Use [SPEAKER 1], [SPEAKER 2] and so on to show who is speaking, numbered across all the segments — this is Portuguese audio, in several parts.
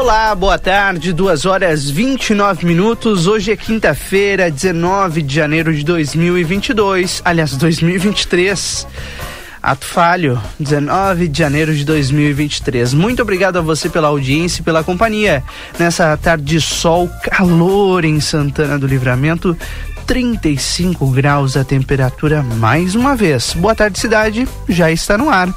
[SPEAKER 1] Olá, boa tarde, 2 horas 29 minutos. Hoje é quinta-feira, 19 de janeiro de 2022. Aliás, 2023. Ato falho, 19 de janeiro de 2023. Muito obrigado a você pela audiência e pela companhia. Nessa tarde de sol, calor em Santana do Livramento, 35 graus a temperatura mais uma vez. Boa tarde, cidade, já está no ar.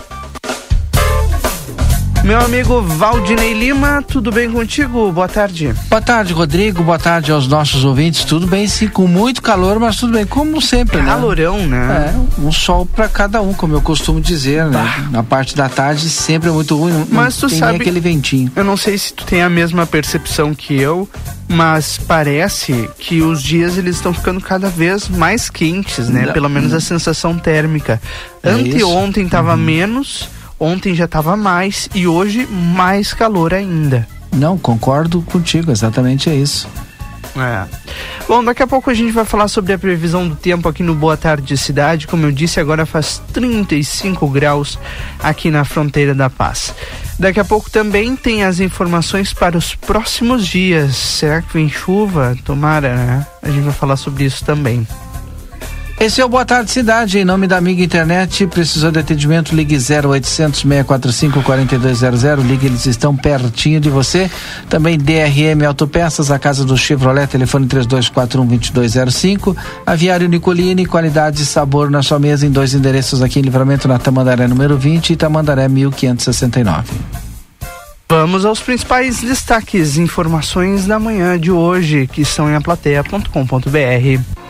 [SPEAKER 1] Meu amigo Valdinei Lima, tudo bem contigo? Boa tarde.
[SPEAKER 2] Boa tarde, Rodrigo. Boa tarde aos nossos ouvintes. Tudo bem, sim, com muito calor, mas tudo bem, como sempre,
[SPEAKER 1] Calorão, né?
[SPEAKER 2] Calorão, né? É, um sol para cada um, como eu costumo dizer, né? bah. Na parte da tarde sempre é muito ruim.
[SPEAKER 1] Mas tu
[SPEAKER 2] tem
[SPEAKER 1] sabe
[SPEAKER 2] aquele ventinho.
[SPEAKER 1] Eu não sei se tu tem a mesma percepção que eu, mas parece que os dias eles estão ficando cada vez mais quentes, né? Pelo menos a sensação térmica. É Anteontem estava uhum. menos Ontem já estava mais e hoje mais calor ainda.
[SPEAKER 2] Não, concordo contigo, exatamente é isso.
[SPEAKER 1] É. Bom, daqui a pouco a gente vai falar sobre a previsão do tempo aqui no Boa Tarde Cidade. Como eu disse, agora faz 35 graus aqui na fronteira da Paz. Daqui a pouco também tem as informações para os próximos dias. Será que vem chuva? Tomara, né? A gente vai falar sobre isso também.
[SPEAKER 2] Esse é o Boa Tarde Cidade, em nome da Amiga Internet. Precisou de atendimento? Ligue 0800 645 4200. Ligue, eles estão pertinho de você. Também DRM Autopeças, a casa do Chevrolet, telefone 3241 2205. Aviário Nicolini, qualidade e sabor na sua mesa em dois endereços aqui em Livramento, na Tamandaré número 20 e Tamandaré 1569.
[SPEAKER 1] Vamos aos principais destaques, informações da manhã de hoje, que são em aplateia.com.br.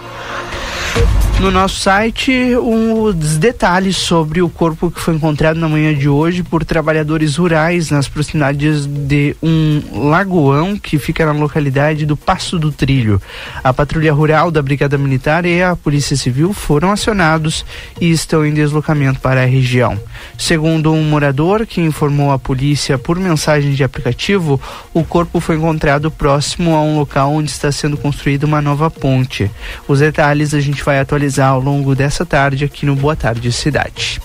[SPEAKER 1] No nosso site, os detalhes sobre o corpo que foi encontrado na manhã de hoje por trabalhadores rurais nas proximidades de um lagoão que fica na localidade do Passo do Trilho. A patrulha rural da Brigada Militar e a Polícia Civil foram acionados e estão em deslocamento para a região. Segundo um morador que informou a polícia por mensagem de aplicativo, o corpo foi encontrado próximo a um local onde está sendo construída uma nova ponte. Os detalhes a gente vai atualizar ao longo dessa tarde aqui no Boa Tarde Cidade.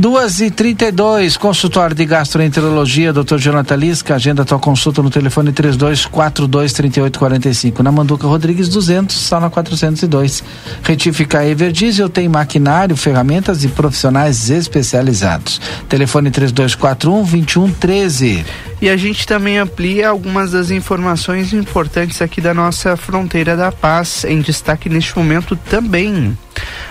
[SPEAKER 2] Duas e trinta e dois, consultório de gastroenterologia, Dr. Jonathan Lisca, agenda tua consulta no telefone três dois quatro dois trinta e oito quarenta e cinco, na Manduca Rodrigues 200, sala 402. Retificar Everdiesel tem maquinário, ferramentas e profissionais especializados. Telefone três dois quatro um vinte e um treze.
[SPEAKER 1] E a gente também amplia algumas das informações importantes aqui da nossa fronteira da paz, em destaque neste momento também.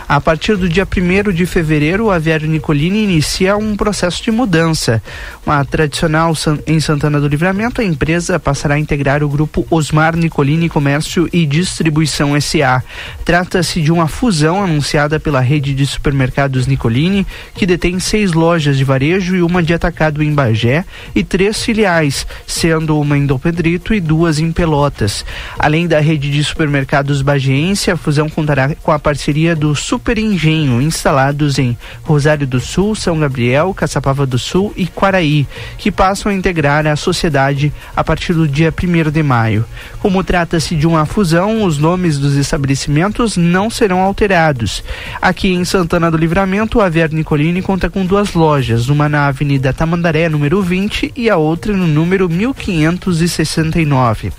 [SPEAKER 1] A partir do dia 1 de fevereiro, o Aviário Nicolini inicia um processo de mudança. Uma tradicional em Santana do Livramento, a empresa passará a integrar o grupo Osmar Nicolini Comércio e Distribuição SA. Trata-se de uma fusão anunciada pela rede de supermercados Nicolini, que detém seis lojas de varejo e uma de atacado em Bagé e três filiais, sendo uma em Dom Pedrito e duas em Pelotas. Além da rede de supermercados bagiense, a fusão contará com a parceria do Super Engenho, instalados em Rosário do Sul, São Gabriel, Caçapava do Sul e Quaraí, que passam a integrar a sociedade a partir do dia 1 de maio. Como trata-se de uma fusão, os nomes dos estabelecimentos não serão alterados. Aqui em Santana do Livramento, a Aviar Nicolini conta com duas lojas, uma na Avenida Tamandaré, número 20, e a outra no número 1569.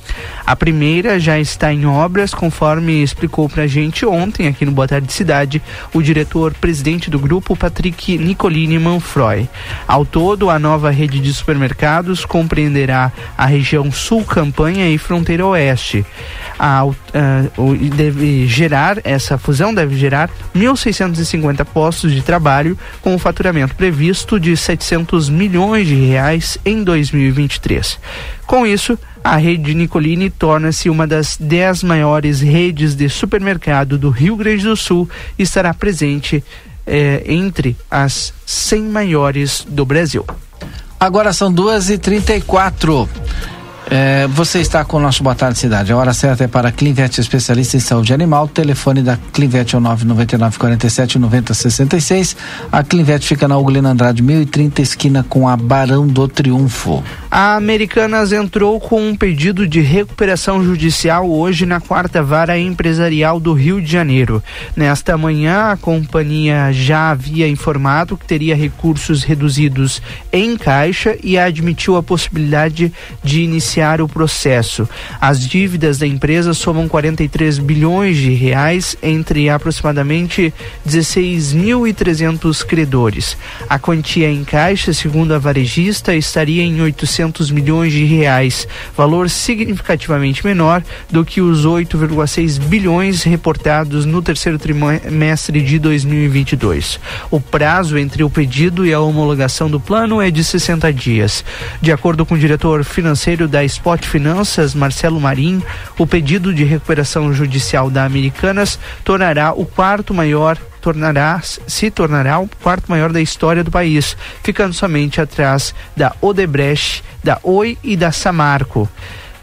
[SPEAKER 1] A primeira já está em obras, conforme explicou pra gente ontem aqui no Boa Cidade, o diretor-presidente do grupo, Patrick Nicolini Manfroy. Ao todo, a nova rede de supermercados compreenderá a região Sul Campanha e Fronteira Oeste. A, uh, deve gerar, essa fusão deve gerar 1.650 postos de trabalho, com o faturamento previsto de 700 milhões de reais em 2023. Com isso, a rede Nicolini torna-se uma das dez maiores redes de supermercado do Rio Grande do Sul e estará presente é, entre as 100 maiores do Brasil.
[SPEAKER 2] Agora são 2h34. É, você está com o nosso Boa Tarde Cidade. A hora certa é para Clinvet, especialista em saúde animal. Telefone da Clinvet é o 999 47 90 66. A Clinvet fica na Ugolina Andrade 1030, esquina com a Barão do Triunfo.
[SPEAKER 1] A Americanas entrou com um pedido de recuperação judicial hoje na quarta vara empresarial do Rio de Janeiro. Nesta manhã, a companhia já havia informado que teria recursos reduzidos em caixa e admitiu a possibilidade de iniciar o processo. As dívidas da empresa somam 43 bilhões de reais entre aproximadamente 16.300 credores. A quantia em caixa, segundo a varejista, estaria em 800 milhões de reais, valor significativamente menor do que os 8,6 bilhões reportados no terceiro trimestre de 2022. O prazo entre o pedido e a homologação do plano é de 60 dias. De acordo com o diretor financeiro da Spot Finanças, Marcelo Marim, o pedido de recuperação judicial da Americanas tornará o quarto maior tornará se tornará o quarto maior da história do país, ficando somente atrás da Odebrecht, da Oi e da Samarco.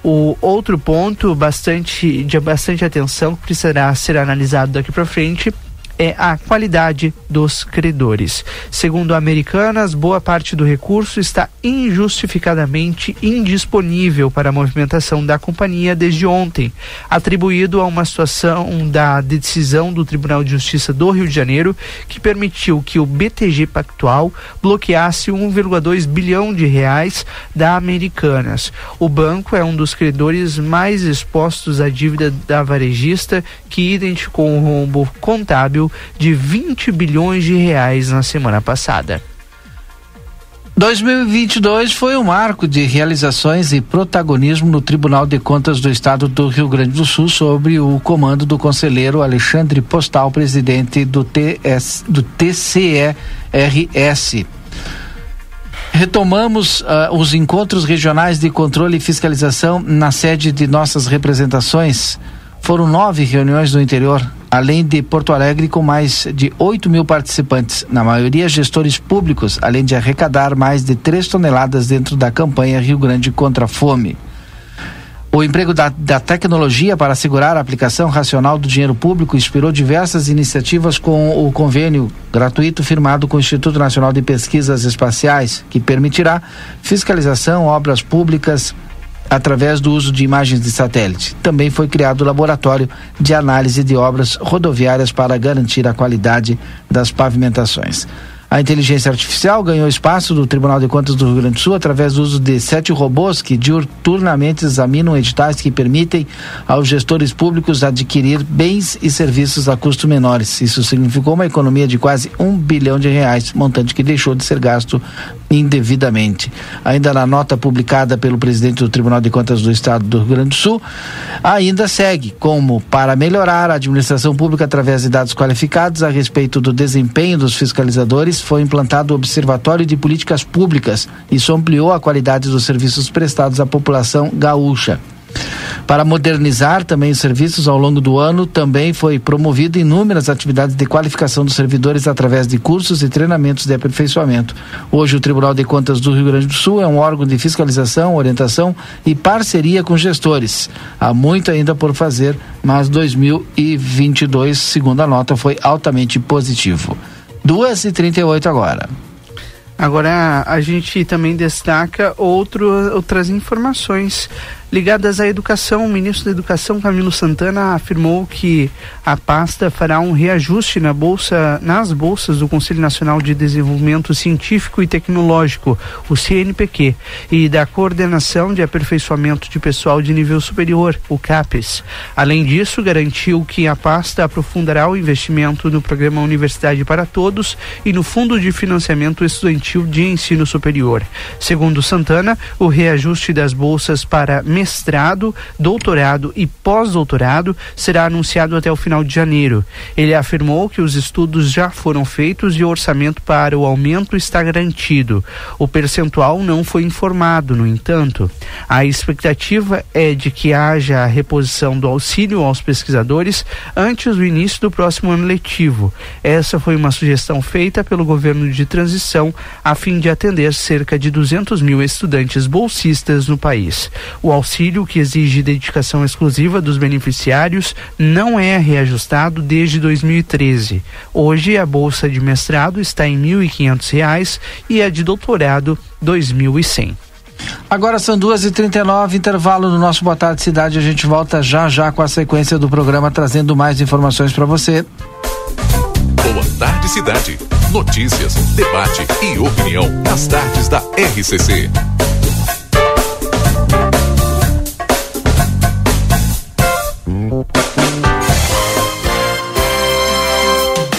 [SPEAKER 1] O outro ponto bastante de bastante atenção que precisará ser analisado daqui para frente é a qualidade dos credores. Segundo Americanas, boa parte do recurso está injustificadamente indisponível para a movimentação da companhia desde ontem, atribuído a uma situação da decisão do Tribunal de Justiça do Rio de Janeiro que permitiu que o BTG Pactual bloqueasse 1,2 bilhão de reais da Americanas. O banco é um dos credores mais expostos à dívida da varejista, que identificou um rombo contábil de 20 bilhões de reais na semana passada.
[SPEAKER 2] 2022 foi um marco de realizações e protagonismo no Tribunal de Contas do Estado do Rio Grande do Sul sobre o comando do conselheiro Alexandre Postal, presidente do, TS, do TCERS. Retomamos uh, os encontros regionais de controle e fiscalização na sede de nossas representações. Foram nove reuniões no interior, além de Porto Alegre, com mais de 8 mil participantes, na maioria gestores públicos, além de arrecadar mais de 3 toneladas dentro da campanha Rio Grande contra a Fome. O emprego da, da, tecnologia para assegurar a aplicação racional do dinheiro público inspirou diversas iniciativas com o convênio gratuito firmado com o Instituto Nacional de Pesquisas Espaciais, que permitirá fiscalização, obras públicas, através do uso de imagens de satélite. Também foi criado o laboratório de análise de obras rodoviárias para garantir a qualidade das pavimentações. A inteligência artificial ganhou espaço do Tribunal de Contas do Rio Grande do Sul através do uso de sete robôs que diuturnamente examinam editais que permitem aos gestores públicos adquirir bens e serviços a custo menores. Isso significou uma economia de quase um bilhão de reais, montante que deixou de ser gasto indevidamente. Ainda na nota publicada pelo presidente do Tribunal de Contas do Estado do Rio Grande do Sul, ainda segue como para melhorar a administração pública através de dados qualificados a respeito do desempenho dos fiscalizadores, foi implantado o Observatório de Políticas Públicas. Isso ampliou a qualidade dos serviços prestados à população gaúcha. Para modernizar também os serviços ao longo do ano, também foi promovido inúmeras atividades de qualificação dos servidores através de cursos e treinamentos de aperfeiçoamento. Hoje, o Tribunal de Contas do Rio Grande do Sul é um órgão de fiscalização, orientação e parceria com gestores. Há muito ainda por fazer, mas 2022, segundo a nota, foi altamente positivo. Duas e trinta e oito agora.
[SPEAKER 1] Agora a gente também destaca outro, outras informações ligadas à educação. O ministro da Educação, Camilo Santana, afirmou que a pasta fará um reajuste na bolsa, nas bolsas do Conselho Nacional de Desenvolvimento Científico e Tecnológico, o CNPq, e da Coordenação de Aperfeiçoamento de Pessoal de Nível Superior, o CAPES. Além disso, garantiu que a pasta aprofundará o investimento no programa Universidade para Todos e no Fundo de Financiamento Estudantil de Ensino Superior. Segundo Santana, o reajuste das bolsas para mestrado, doutorado e pós-doutorado será anunciado até o final de janeiro. Ele afirmou que os estudos já foram feitos e o orçamento para o aumento está garantido. O percentual não foi informado, no entanto. A expectativa é de que haja a reposição do auxílio aos pesquisadores antes do início do próximo ano letivo. Essa foi uma sugestão feita pelo governo de transição a fim de atender cerca de 200 mil estudantes bolsistas no país. O auxílio, que exige dedicação exclusiva dos beneficiários, não é reajustado desde 2013. Hoje, a bolsa de mestrado está em R$ 1.500 e a de doutorado R$ 2.100.
[SPEAKER 2] Agora são duas e trinta e nove, intervalo no nosso Boa Tarde Cidade. A gente volta já já com a sequência do programa, trazendo mais informações para você.
[SPEAKER 3] Boa Tarde Cidade. Notícias, debate e opinião nas tardes da RCC. Thank you.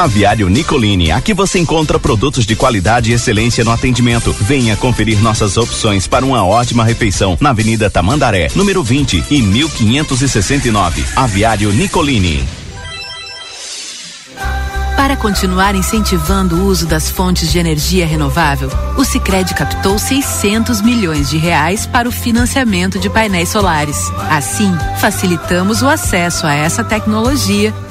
[SPEAKER 4] Aviário Nicolini, aqui você encontra produtos de qualidade e excelência no atendimento. Venha conferir nossas opções para uma ótima refeição na Avenida Tamandaré, número 20 e 1569. Aviário Nicolini.
[SPEAKER 5] Para continuar incentivando o uso das fontes de energia renovável, o Sicredi captou 600 milhões de reais para o financiamento de painéis solares. Assim, facilitamos o acesso a essa tecnologia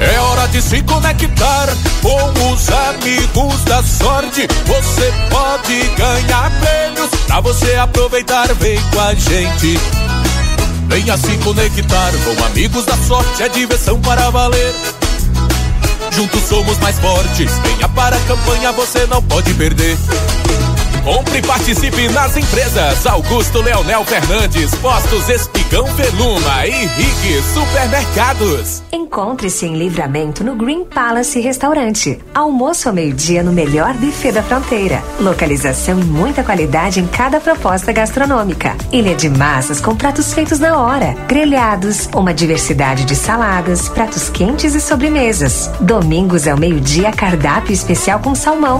[SPEAKER 6] É hora de se conectar com os amigos da sorte. Você pode ganhar prêmios pra você aproveitar. Vem com a gente. Venha se conectar com amigos da sorte. É diversão para valer. Juntos somos mais fortes. Venha para a campanha, você não pode perder. Compre e participe nas empresas Augusto Leonel Fernandes, Postos Espigão Veluma e Rig Supermercados.
[SPEAKER 7] Encontre-se em livramento no Green Palace Restaurante. Almoço ao meio-dia no melhor buffet da fronteira. Localização e muita qualidade em cada proposta gastronômica. Ilha de massas com pratos feitos na hora. Grelhados, uma diversidade de saladas, pratos quentes e sobremesas. Domingos ao meio-dia, cardápio especial com salmão.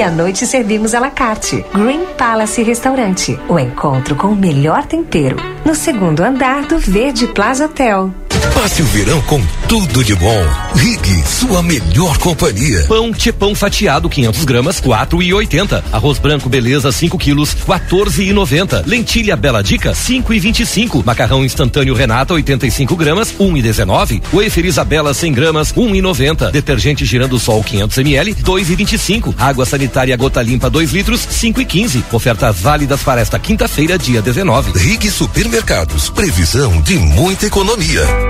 [SPEAKER 7] E à noite servimos à la carte. Green Palace Restaurante. O encontro com o melhor tempero. No segundo andar do Verde Plaza Hotel.
[SPEAKER 8] Passe o verão com tudo de bom. Rig, sua melhor companhia.
[SPEAKER 9] Pão Tipão fatiado 500 gramas, 4 e 80. Arroz branco beleza 5 quilos, 14 e 90. Lentilha Bela Dica 5 e 25. Macarrão instantâneo Renata 85 gramas, 1 e 19. Wafer Isabela 100 gramas, 1 e 90. Detergente Girando Sol 500 ml, 2 e 25. Água sanitária Gota Limpa 2 litros, 5 e 15. Ofertas válidas para esta quinta-feira, dia 19.
[SPEAKER 8] Rig Supermercados, previsão de muita economia.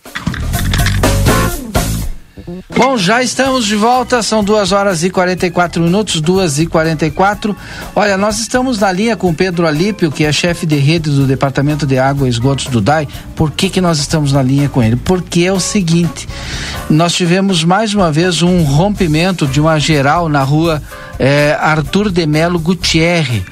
[SPEAKER 2] Bom, já estamos de volta, são duas horas e 44 minutos, duas e 44. Olha, nós estamos na linha com Pedro Alípio, que é chefe de rede do Departamento de Água e Esgotos do DAI. Por que, que nós estamos na linha com ele? Porque é o seguinte: nós tivemos mais uma vez um rompimento de uma geral na rua eh, Arthur de Melo Gutierre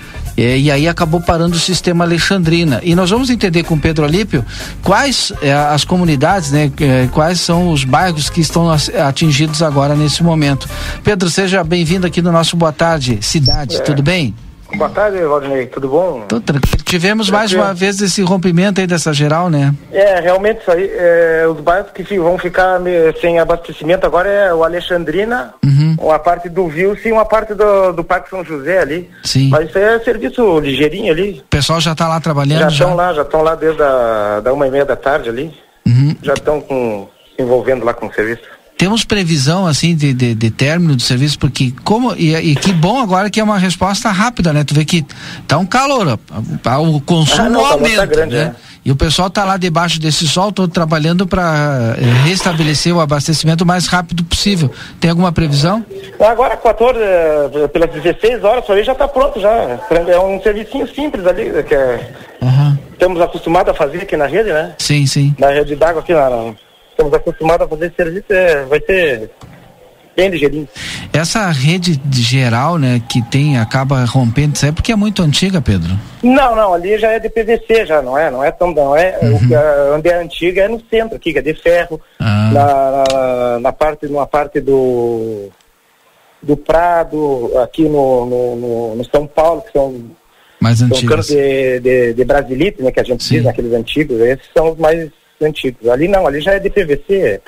[SPEAKER 2] é, e aí acabou parando o sistema Alexandrina. E nós vamos entender com Pedro Alípio quais é, as comunidades, né, é, quais são os bairros que estão atingidos agora nesse momento. Pedro, seja bem-vindo aqui no nosso Boa Tarde Cidade, é. tudo bem?
[SPEAKER 10] Boa tarde, Valdinei, tudo bom?
[SPEAKER 2] Tudo tranquilo. Tivemos mais uma vez esse rompimento aí dessa geral, né?
[SPEAKER 10] É, realmente isso aí, é, os bairros que vão ficar sem abastecimento agora é o Alexandrina, uhum. uma parte do Vilce e uma parte do, do Parque São José ali.
[SPEAKER 2] Sim.
[SPEAKER 10] Mas isso aí é serviço ligeirinho ali.
[SPEAKER 2] O pessoal já está lá trabalhando?
[SPEAKER 10] Já estão lá, já estão lá desde a, da uma e meia da tarde ali. Uhum. Já estão se envolvendo lá com o serviço.
[SPEAKER 2] Temos previsão assim de, de, de, término do serviço, porque como e, e, que bom agora que é uma resposta rápida, né? Tu vê que tá um calor, o consumo ah, não, tá aumenta, tá grande, né? É. E o pessoal tá lá debaixo desse sol todo trabalhando para eh, restabelecer o abastecimento o mais rápido possível. Tem alguma previsão?
[SPEAKER 10] Agora 14 eh, pelas 16 horas, aí já está pronto já. É um servicinho simples ali que é, uhum. estamos acostumados a fazer aqui na rede, né?
[SPEAKER 2] Sim, sim.
[SPEAKER 10] Na rede d'água aqui na, na estamos acostumados a fazer serviço, é, vai ser bem ligeirinho.
[SPEAKER 2] Essa rede geral, né, que tem, acaba rompendo, isso é porque é muito antiga, Pedro?
[SPEAKER 10] Não, não, ali já é de PVC já, não é? Não é tão, não é, uhum. o, onde é antiga é no centro aqui, que é de ferro, ah. na, na, na, parte, numa parte do do Prado, aqui no, no, no, no São Paulo, que são
[SPEAKER 2] mais antigos.
[SPEAKER 10] de, de, de Brasilite, né, que a gente Sim. diz, aqueles antigos, esses são os mais antigos. Ali não, ali já é de PVC.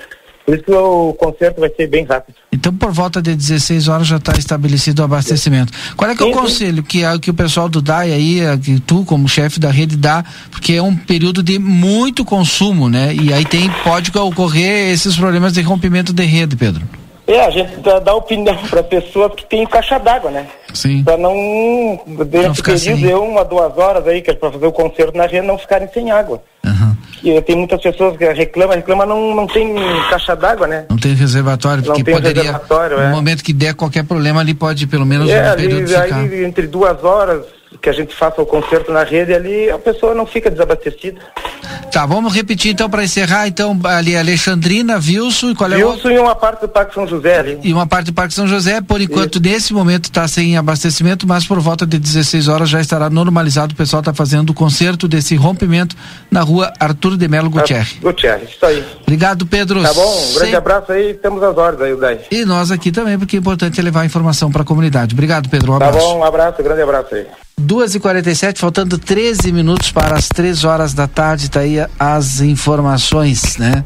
[SPEAKER 10] Por isso que o concerto vai ser bem rápido.
[SPEAKER 2] Então, por volta de 16 horas já está estabelecido o abastecimento. Qual é que é o conselho que, que o pessoal do DAI aí, que tu como chefe da rede dá, porque é um período de muito consumo, né? E aí tem, pode ocorrer esses problemas de rompimento de rede, Pedro.
[SPEAKER 10] É, a gente dá, dá opinião para pessoas que tem caixa d'água, né?
[SPEAKER 2] Sim.
[SPEAKER 10] Para não, durante período de uma, duas horas aí, que é para fazer o concerto na rede, não ficarem sem água.
[SPEAKER 2] Uhum.
[SPEAKER 10] E tem muitas pessoas que reclamam, reclamam, não, não tem caixa d'água, né?
[SPEAKER 2] Não tem reservatório, porque tem poderia, reservatório, no é. momento que der qualquer problema, ali pode pelo menos
[SPEAKER 10] é, um ali, aí entre duas horas que a gente faça o concerto na rede ali, a pessoa não fica desabastecida.
[SPEAKER 2] Tá, vamos repetir então para encerrar, então ali Alexandrina, Wilson e qual é
[SPEAKER 10] o Wilson e uma parte do Parque São José ali.
[SPEAKER 2] E uma parte do Parque São José, por enquanto Isso. nesse momento está sem abastecimento, mas por volta de 16 horas já estará normalizado, o pessoal está fazendo o concerto desse rompimento na rua Arthur de Melo Gutierrez.
[SPEAKER 10] Gutierrez, isso aí.
[SPEAKER 2] Obrigado, Pedro.
[SPEAKER 10] Tá bom, um grande Sem... abraço aí, temos as ordens aí, Dai.
[SPEAKER 2] E nós aqui também, porque é importante levar informação para a comunidade. Obrigado, Pedro, um
[SPEAKER 10] abraço. Tá bom, um abraço, um grande abraço aí.
[SPEAKER 2] 2 e 47 faltando 13 minutos para as 3 horas da tarde, tá aí as informações, né?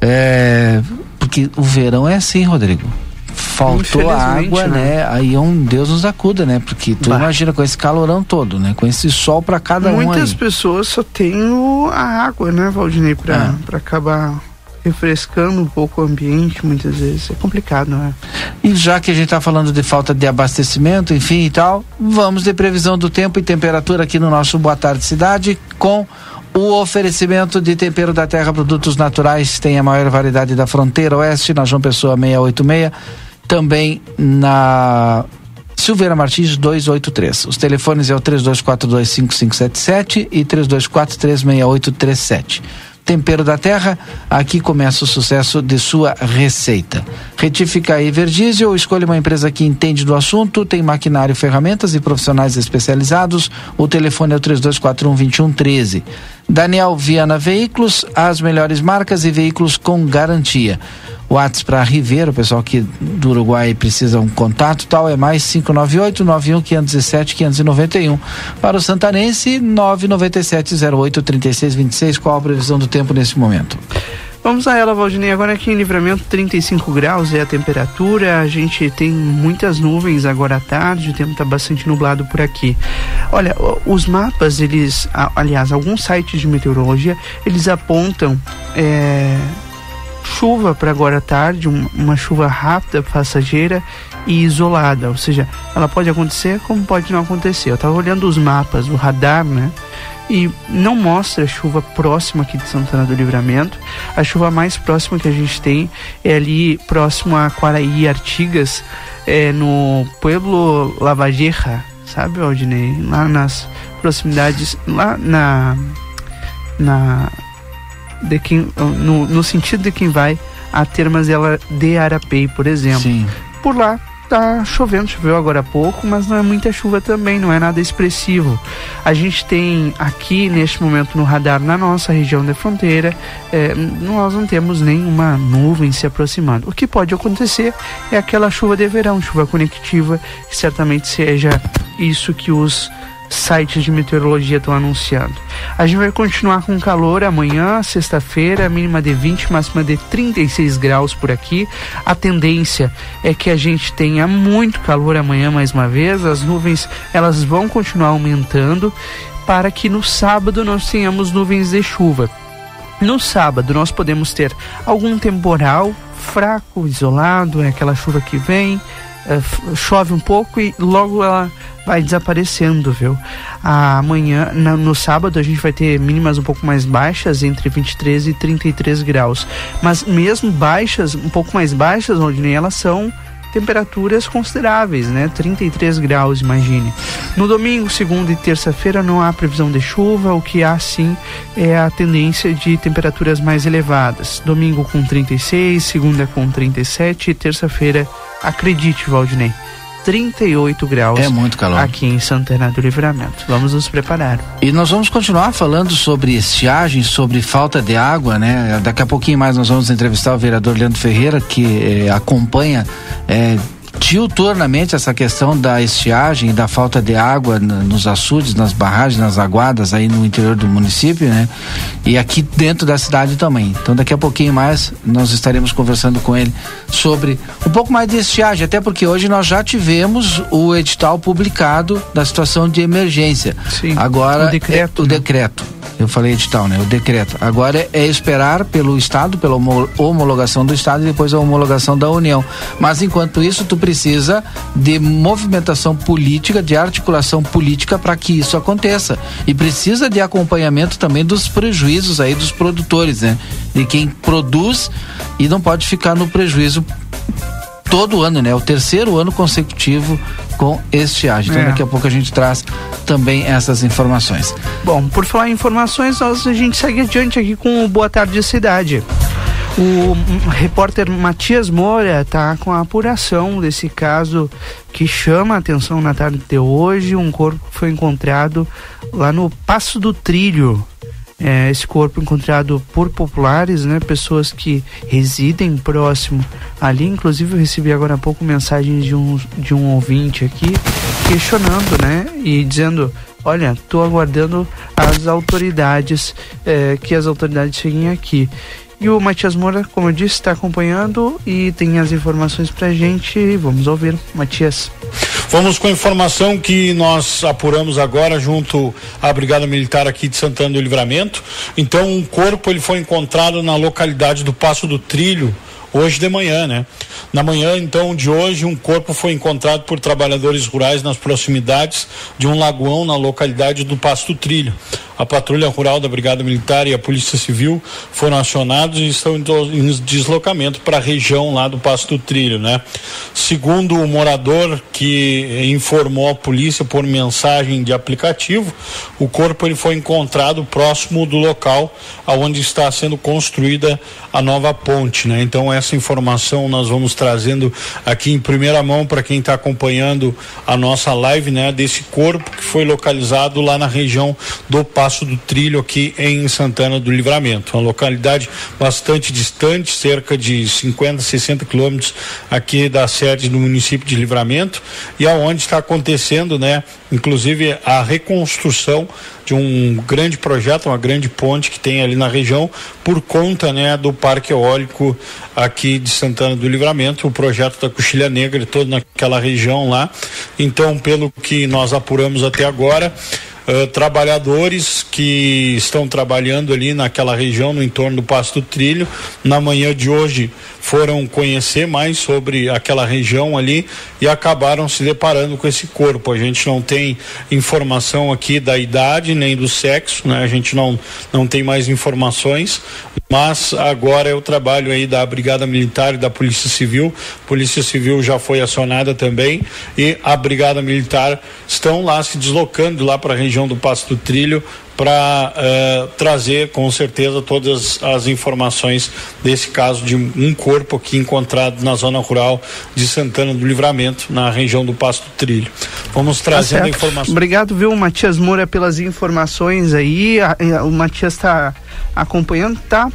[SPEAKER 2] É, porque o verão é assim, Rodrigo. Faltou água, né? né? Aí é um Deus nos acuda, né? Porque tu bah. imagina com esse calorão todo, né? Com esse sol para cada
[SPEAKER 1] Muitas
[SPEAKER 2] um.
[SPEAKER 1] Muitas pessoas só têm o, a água, né, Valdinei, para é. acabar refrescando um pouco o ambiente, muitas vezes. É complicado, não é?
[SPEAKER 2] E já que a gente está falando de falta de abastecimento, enfim e tal, vamos de previsão do tempo e temperatura aqui no nosso Boa Tarde Cidade com o oferecimento de tempero da terra, produtos naturais, tem a maior variedade da fronteira oeste, na João Pessoa 686, também na Silveira Martins 283. Os telefones é o 32425577 e 32436837. Tempero da Terra, aqui começa o sucesso de sua receita. Retifica aí Verdiesel, escolha uma empresa que entende do assunto, tem maquinário, ferramentas e profissionais especializados. O telefone é o 3241 2113. Daniel Viana Veículos, as melhores marcas e veículos com garantia. WhatsApp para Ribeiro, o pessoal que do Uruguai precisa um contato tal, é mais 598 91 507 591. Para o Santanense, 997 08 36 26. Qual a previsão do tempo nesse momento?
[SPEAKER 1] Vamos a ela, Valdinei. Agora aqui em Livramento, 35 graus é a temperatura. A gente tem muitas nuvens agora à tarde, o tempo está bastante nublado por aqui. Olha, os mapas, eles, aliás, alguns sites de meteorologia, eles apontam é, chuva para agora à tarde, um, uma chuva rápida, passageira e isolada, ou seja, ela pode acontecer como pode não acontecer. Eu estava olhando os mapas, o radar, né? E não mostra chuva próxima aqui de Santana do Livramento. A chuva mais próxima que a gente tem é ali próximo a Quaraí Artigas, é no Pueblo Lavageja, sabe, Aldinei? Lá nas proximidades, lá na. na de quem, no, no sentido de quem vai a Termas de Arapei, por exemplo.
[SPEAKER 2] Sim.
[SPEAKER 1] Por lá tá chovendo, choveu agora há pouco, mas não é muita chuva também, não é nada expressivo. A gente tem aqui neste momento no radar na nossa região da fronteira, é, nós não temos nenhuma nuvem se aproximando. O que pode acontecer é aquela chuva de verão, chuva conectiva, que certamente seja isso que os sites de meteorologia estão anunciando. A gente vai continuar com calor amanhã, sexta-feira, mínima de 20, máxima de 36 graus por aqui. A tendência é que a gente tenha muito calor amanhã mais uma vez. As nuvens elas vão continuar aumentando para que no sábado nós tenhamos nuvens de chuva. No sábado nós podemos ter algum temporal fraco, isolado, é aquela chuva que vem, é, chove um pouco e logo ela vai desaparecendo, viu? Amanhã, na, no sábado, a gente vai ter mínimas um pouco mais baixas, entre 23 e 33 graus. Mas mesmo baixas, um pouco mais baixas, onde elas são temperaturas consideráveis, né? 33 graus, imagine. No domingo, segunda e terça-feira não há previsão de chuva, o que há sim é a tendência de temperaturas mais elevadas. Domingo com 36, segunda com 37 e terça-feira, acredite, Valdinei, 38 graus.
[SPEAKER 2] É muito calor.
[SPEAKER 1] Aqui em Santana do Livramento. Vamos nos preparar.
[SPEAKER 2] E nós vamos continuar falando sobre estiagem, sobre falta de água, né? Daqui a pouquinho mais nós vamos entrevistar o vereador Leandro Ferreira, que eh, acompanha eh, diuturnamente essa questão da estiagem e da falta de água nos açudes, nas barragens, nas aguadas aí no interior do município, né? E aqui dentro da cidade também. Então daqui a pouquinho mais nós estaremos conversando com ele sobre um pouco mais de estiagem, até porque hoje nós já tivemos o edital publicado da situação de emergência.
[SPEAKER 1] Sim.
[SPEAKER 2] Agora
[SPEAKER 1] o decreto.
[SPEAKER 2] É, o né? decreto. Eu falei edital, né? O decreto. Agora é, é esperar pelo Estado, pela homologação do Estado e depois a homologação da União. Mas enquanto isso, tu precisa de movimentação política, de articulação política para que isso aconteça. E precisa de acompanhamento também dos prejuízos aí dos produtores, né? De quem produz e não pode ficar no prejuízo todo ano, né? O terceiro ano consecutivo com estiagem. Então é. daqui a pouco a gente traz também essas informações.
[SPEAKER 1] Bom, por falar em informações, nós, a gente segue adiante aqui com o Boa Tarde Cidade. O repórter Matias Moura está com a apuração desse caso que chama a atenção na tarde de hoje. Um corpo foi encontrado lá no Passo do Trilho, é, esse corpo encontrado por populares, né, pessoas que residem próximo ali. Inclusive eu recebi agora há pouco mensagens de um, de um ouvinte aqui questionando, né, e dizendo, olha, estou aguardando as autoridades, é, que as autoridades cheguem aqui. E o Matias Moura, como eu disse, está acompanhando e tem as informações pra gente. Vamos ouvir, Matias.
[SPEAKER 11] Vamos com a informação que nós apuramos agora junto à Brigada Militar aqui de Santana do Livramento. Então, um corpo ele foi encontrado na localidade do Passo do Trilho, hoje de manhã, né? Na manhã, então, de hoje, um corpo foi encontrado por trabalhadores rurais nas proximidades de um lagoão na localidade do Pasto Trilho. A patrulha rural da Brigada Militar e a Polícia Civil foram acionados e estão em deslocamento para a região lá do Pasto Trilho, né? Segundo o morador que informou a polícia por mensagem de aplicativo, o corpo ele foi encontrado próximo do local aonde está sendo construída a nova ponte, né? Então essa informação nós vamos trazendo aqui em primeira mão para quem está acompanhando a nossa live, né? Desse corpo que foi localizado lá na região do Passo do Trilho aqui em Santana do Livramento, uma localidade bastante distante, cerca de 50, 60 quilômetros aqui da sede do município de Livramento e aonde está acontecendo, né? Inclusive a reconstrução de um grande projeto, uma grande ponte que tem ali na região, por conta né, do Parque Eólico aqui de Santana do Livramento, o projeto da Coxilha Negra e toda naquela região lá. Então, pelo que nós apuramos até agora, uh, trabalhadores que estão trabalhando ali naquela região, no entorno do Pasto Trilho. Na manhã de hoje foram conhecer mais sobre aquela região ali e acabaram se deparando com esse corpo. A gente não tem informação aqui da idade nem do sexo, né? A gente não, não tem mais informações, mas agora é o trabalho aí da Brigada Militar e da Polícia Civil. Polícia Civil já foi acionada também e a Brigada Militar estão lá se deslocando lá para a região do Pasto do Trilho para uh, trazer com certeza todas as informações desse caso de um corpo aqui encontrado na zona rural de Santana do Livramento, na região do Pasto Trilho. Vamos tá trazendo tá informações.
[SPEAKER 1] Obrigado, viu, Matias Moura, pelas informações aí. O Matias está acompanhando, tá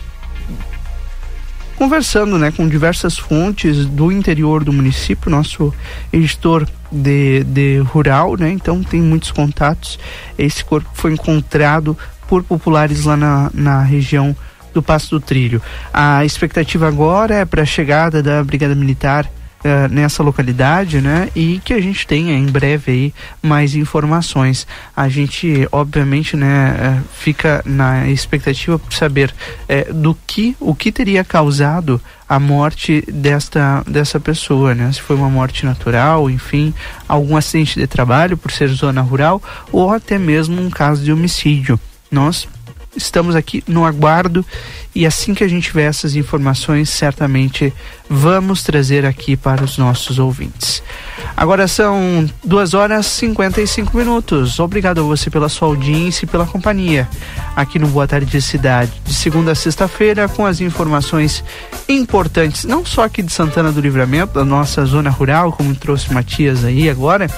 [SPEAKER 1] conversando né, com diversas fontes do interior do município, nosso editor de, de rural, né? Então tem muitos contatos. Esse corpo foi encontrado por populares lá na, na região do Passo do Trilho. A expectativa agora é para a chegada da Brigada Militar uh, nessa localidade, né? E que a gente tenha em breve aí mais informações. A gente, obviamente, né, uh, fica na expectativa por saber uh, do que, o que teria causado a morte desta dessa pessoa, né? Se foi uma morte natural, enfim, algum acidente de trabalho por ser zona rural ou até mesmo um caso de homicídio. Nós estamos aqui no aguardo e assim que a gente tiver essas informações, certamente vamos trazer aqui para os nossos ouvintes. Agora são duas horas e 55 minutos. Obrigado a você pela sua audiência e pela companhia aqui no Boa Tarde Cidade, de segunda a sexta-feira, com as informações importantes, não só aqui de Santana do Livramento, da nossa zona rural, como trouxe Matias aí agora,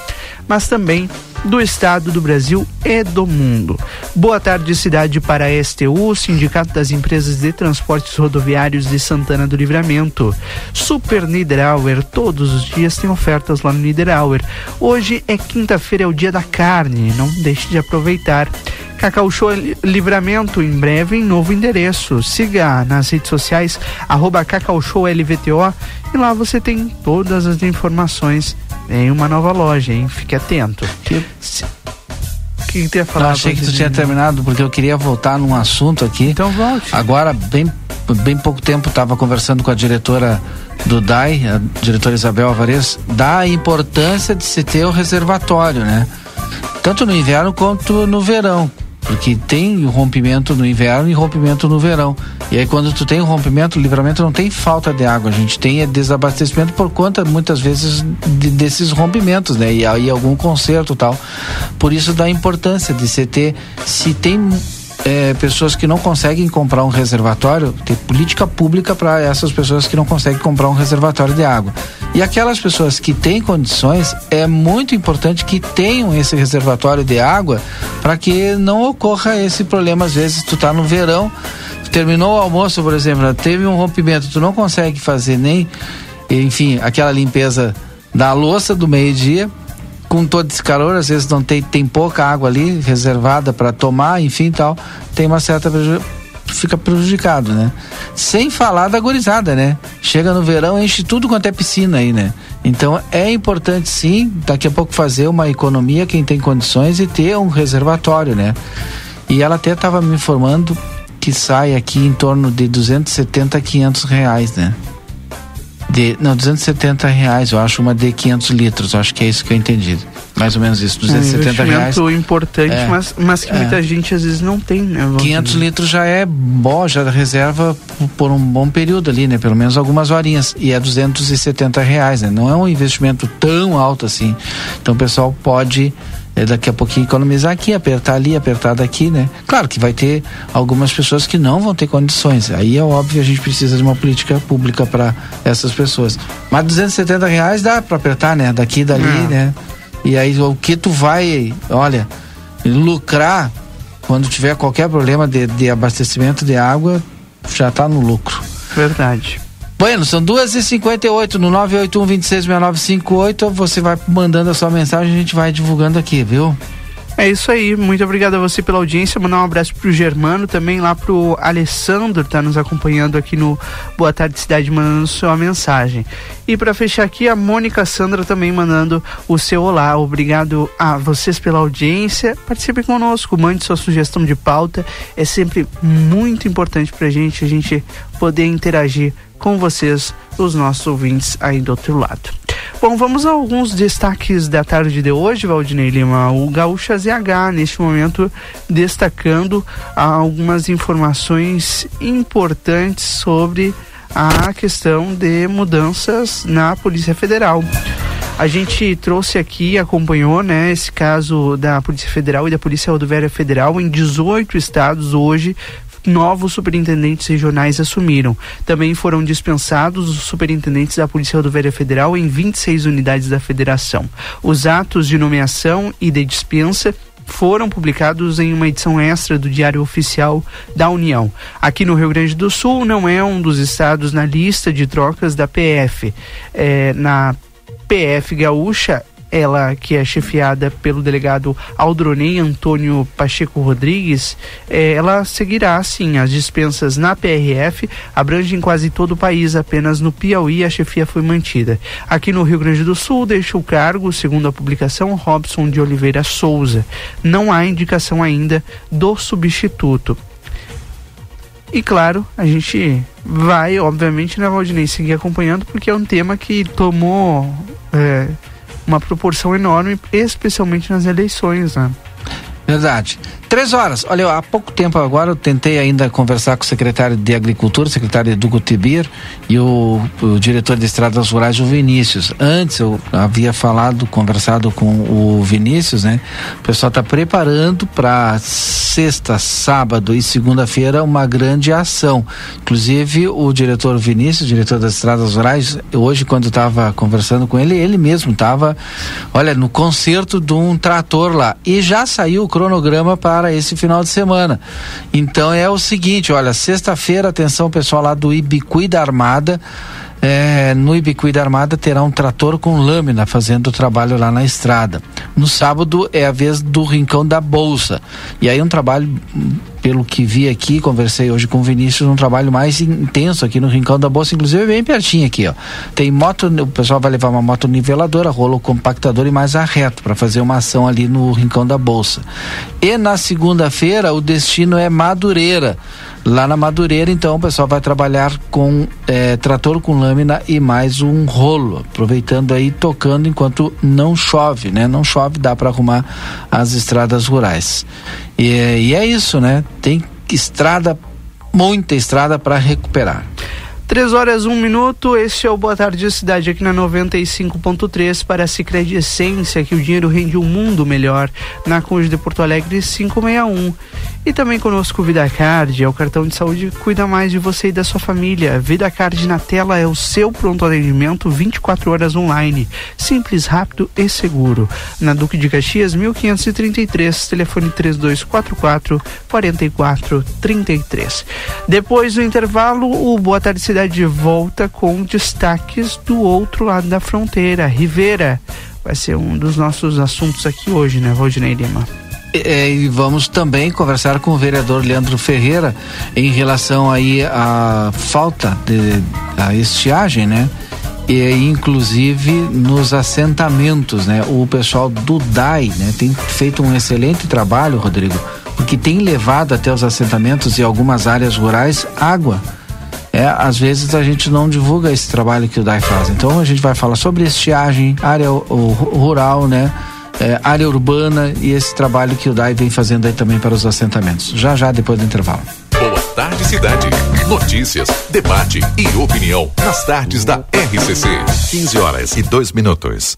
[SPEAKER 1] mas também do estado do Brasil e do mundo. Boa tarde, cidade para a STU, Sindicato das Empresas de Transportes Rodoviários de Santana do Livramento. Super Niederauer, todos os dias tem ofertas lá no Niederauer. Hoje é quinta-feira, é o dia da carne, não deixe de aproveitar. Cacau Show Livramento, em breve em novo endereço. Siga nas redes sociais, arroba Cacau Show LVTO, e lá você tem todas as informações em uma nova loja, hein? Fique atento. Que... O que, que ia falar?
[SPEAKER 2] Eu achei que tu tinha terminado, porque eu queria voltar num assunto aqui.
[SPEAKER 1] Então volte.
[SPEAKER 2] Agora, bem, bem pouco tempo, estava conversando com a diretora do DAI, a diretora Isabel Alvarez, da importância de se ter o reservatório, né? Tanto no inverno quanto no verão porque tem rompimento no inverno e rompimento no verão. E aí quando tu tem o rompimento, o livramento não tem falta de água, a gente tem é desabastecimento por conta muitas vezes de, desses rompimentos, né? E aí algum conserto tal. Por isso da importância de se ter, se tem é, pessoas que não conseguem comprar um reservatório, ter política pública para essas pessoas que não conseguem comprar um reservatório de água. E aquelas pessoas que têm condições, é muito importante que tenham esse reservatório de água para que não ocorra esse problema. Às vezes, tu tá no verão, terminou o almoço, por exemplo, teve um rompimento, tu não consegue fazer nem, enfim, aquela limpeza da louça do meio-dia com todo esse calor, às vezes não tem, tem pouca água ali reservada para tomar, enfim tal, tem uma certa fica prejudicado, né? Sem falar da gorizada, né? Chega no verão, enche tudo quanto é piscina aí, né? Então é importante sim, daqui a pouco fazer uma economia quem tem condições e ter um reservatório, né? E ela até estava me informando que sai aqui em torno de 270 a 500 reais, né? De não 270 reais eu acho uma de 500 litros eu acho que é isso que eu entendi. Mais ou menos isso 270
[SPEAKER 1] um
[SPEAKER 2] reais.
[SPEAKER 1] importante é, mas mas que é. muita gente às vezes não tem né
[SPEAKER 2] 500 litros já é bom já reserva por um bom período ali né pelo menos algumas horinhas e é 270 reais né não é um investimento tão alto assim. Então o pessoal pode é, daqui a pouquinho economizar aqui, apertar ali, apertar daqui, né? Claro que vai ter algumas pessoas que não vão ter condições. Aí é óbvio a gente precisa de uma política pública para essas pessoas. Mas 270 reais dá para apertar, né? Daqui, dali, é. né? E aí o que tu vai, olha, lucrar quando tiver qualquer problema de, de abastecimento de água, já está no lucro.
[SPEAKER 1] Verdade.
[SPEAKER 2] Bueno, são duas e cinquenta e oito no nove oito um vinte e seis nove cinco oito, você vai mandando a sua mensagem a gente vai divulgando aqui, viu?
[SPEAKER 1] É isso aí, muito obrigado a você pela audiência. Mandar um abraço pro Germano, também lá pro Alessandro, tá nos acompanhando aqui no Boa Tarde Cidade, mandando sua mensagem. E para fechar aqui, a Mônica Sandra também mandando o seu olá. Obrigado a vocês pela audiência. Participe conosco, mande sua sugestão de pauta. É sempre muito importante pra gente a gente poder interagir com vocês, os nossos ouvintes aí do outro lado. Bom, vamos a alguns destaques da tarde de hoje, Valdinei Lima. O Gaúcha ZH, neste momento, destacando algumas informações importantes sobre a questão de mudanças na Polícia Federal. A gente trouxe aqui, acompanhou, né, esse caso da Polícia Federal e da Polícia Rodoviária Federal em 18 estados hoje novos superintendentes regionais assumiram. Também foram dispensados os superintendentes da Polícia Rodoviária Federal em 26 unidades da federação. Os atos de nomeação e de dispensa foram publicados em uma edição extra do Diário Oficial da União. Aqui no Rio Grande do Sul não é um dos estados na lista de trocas da PF. É, na PF Gaúcha ela que é chefiada pelo delegado Aldronei Antônio Pacheco Rodrigues, eh, ela seguirá sim as dispensas na PRF, abrangem quase todo o país, apenas no Piauí a chefia foi mantida. Aqui no Rio Grande do Sul deixa o cargo, segundo a publicação, Robson de Oliveira Souza. Não há indicação ainda do substituto. E claro, a gente vai, obviamente, né, Valdinei, seguir acompanhando, porque é um tema que tomou. É, uma proporção enorme, especialmente nas eleições, né?
[SPEAKER 2] Verdade. Três horas. Olha, há pouco tempo agora eu tentei ainda conversar com o secretário de Agricultura, o secretário Educo Tibir e o, o, diretor de Estradas Rurais, o Vinícius. Antes eu havia falado, conversado com o Vinícius, né? O pessoal está preparando para sexta, sábado e segunda-feira uma grande ação. Inclusive o diretor Vinícius, diretor das Estradas Rurais, hoje quando estava conversando com ele, ele mesmo estava, olha, no concerto de um trator lá. E já saiu cronograma para esse final de semana. Então é o seguinte, olha, sexta-feira, atenção pessoal lá do Ibicuí da Armada, é, no Ibicuí da Armada terá um trator com lâmina fazendo o trabalho lá na estrada. No sábado é a vez do Rincão da Bolsa. E aí um trabalho, pelo que vi aqui, conversei hoje com o Vinícius, um trabalho mais intenso aqui no Rincão da Bolsa, inclusive bem pertinho aqui, ó. Tem moto, o pessoal vai levar uma moto niveladora, rolo compactador e mais arreto para fazer uma ação ali no Rincão da Bolsa. E na segunda-feira o destino é Madureira. Lá na Madureira, então, o pessoal vai trabalhar com é, trator com lâmina e mais um rolo, aproveitando aí, tocando enquanto não chove, né? Não chove, dá para arrumar as estradas rurais. E, e é isso, né? Tem estrada, muita estrada para recuperar.
[SPEAKER 1] 3 horas, 1 um minuto. Este é o Boa Tarde Cidade aqui na 95.3 para a Cicred Essência, que o dinheiro rende um mundo melhor. Na Conde de Porto Alegre 561. E também conosco o VidaCard, é o cartão de saúde que cuida mais de você e da sua família. VidaCard na tela é o seu pronto atendimento 24 horas online. Simples, rápido e seguro. Na Duque de Caxias 1533, telefone 3244 4433. Depois do intervalo, o Boa Tarde Cidade volta com destaques do outro lado da fronteira, Rivera. Vai ser um dos nossos assuntos aqui hoje, né, Valdinei Lima?
[SPEAKER 2] É, e vamos também conversar com o vereador Leandro Ferreira em relação aí à falta de a estiagem, né? E inclusive nos assentamentos, né? O pessoal do DAI, né? Tem feito um excelente trabalho, Rodrigo, porque tem levado até os assentamentos e algumas áreas rurais água. É, às vezes a gente não divulga esse trabalho que o DAI faz. Então a gente vai falar sobre estiagem, área rural, né? É, área urbana e esse trabalho que o DAI vem fazendo aí também para os assentamentos. Já já depois do intervalo.
[SPEAKER 3] Boa tarde, cidade. Notícias, debate e opinião nas tardes da RCC. 15 horas e 2 minutos.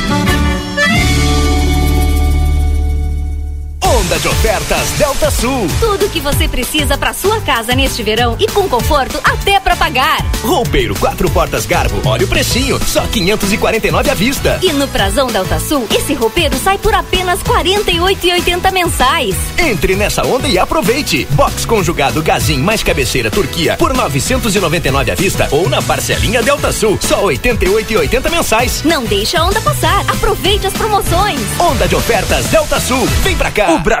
[SPEAKER 12] Onda de ofertas Delta Sul.
[SPEAKER 13] Tudo que você precisa para sua casa neste verão e com conforto até para pagar.
[SPEAKER 12] Roupeiro quatro portas Garbo. Olha o precinho, só 549 à vista.
[SPEAKER 13] E no Prazão Delta Sul, esse roupeiro sai por apenas 48,80 mensais.
[SPEAKER 12] Entre nessa onda e aproveite. Box conjugado Gazin mais cabeceira Turquia por 999 à vista ou na parcelinha Delta Sul, só 88,80 mensais.
[SPEAKER 13] Não deixa a onda passar. Aproveite as promoções.
[SPEAKER 12] Onda de ofertas Delta Sul. Vem pra cá.
[SPEAKER 14] O Brasil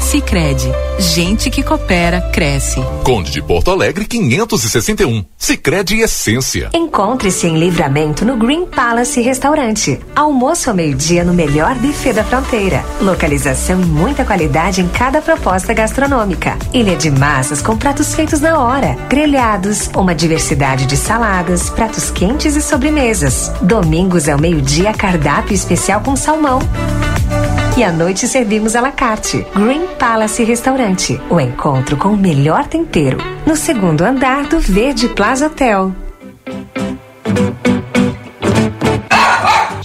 [SPEAKER 5] Sicredi, gente que coopera cresce.
[SPEAKER 3] Conde de Porto Alegre 561. Sicredi Essência.
[SPEAKER 7] Encontre-se em Livramento no Green Palace Restaurante. Almoço ao meio-dia no melhor buffet da fronteira. Localização e muita qualidade em cada proposta gastronômica. Ilha de massas com pratos feitos na hora, grelhados, uma diversidade de saladas, pratos quentes e sobremesas. Domingos ao meio-dia cardápio especial com salmão. E à noite servimos à la carte. Green Palace Restaurante. O encontro com o melhor tempero. No segundo andar do Verde Plaza Hotel.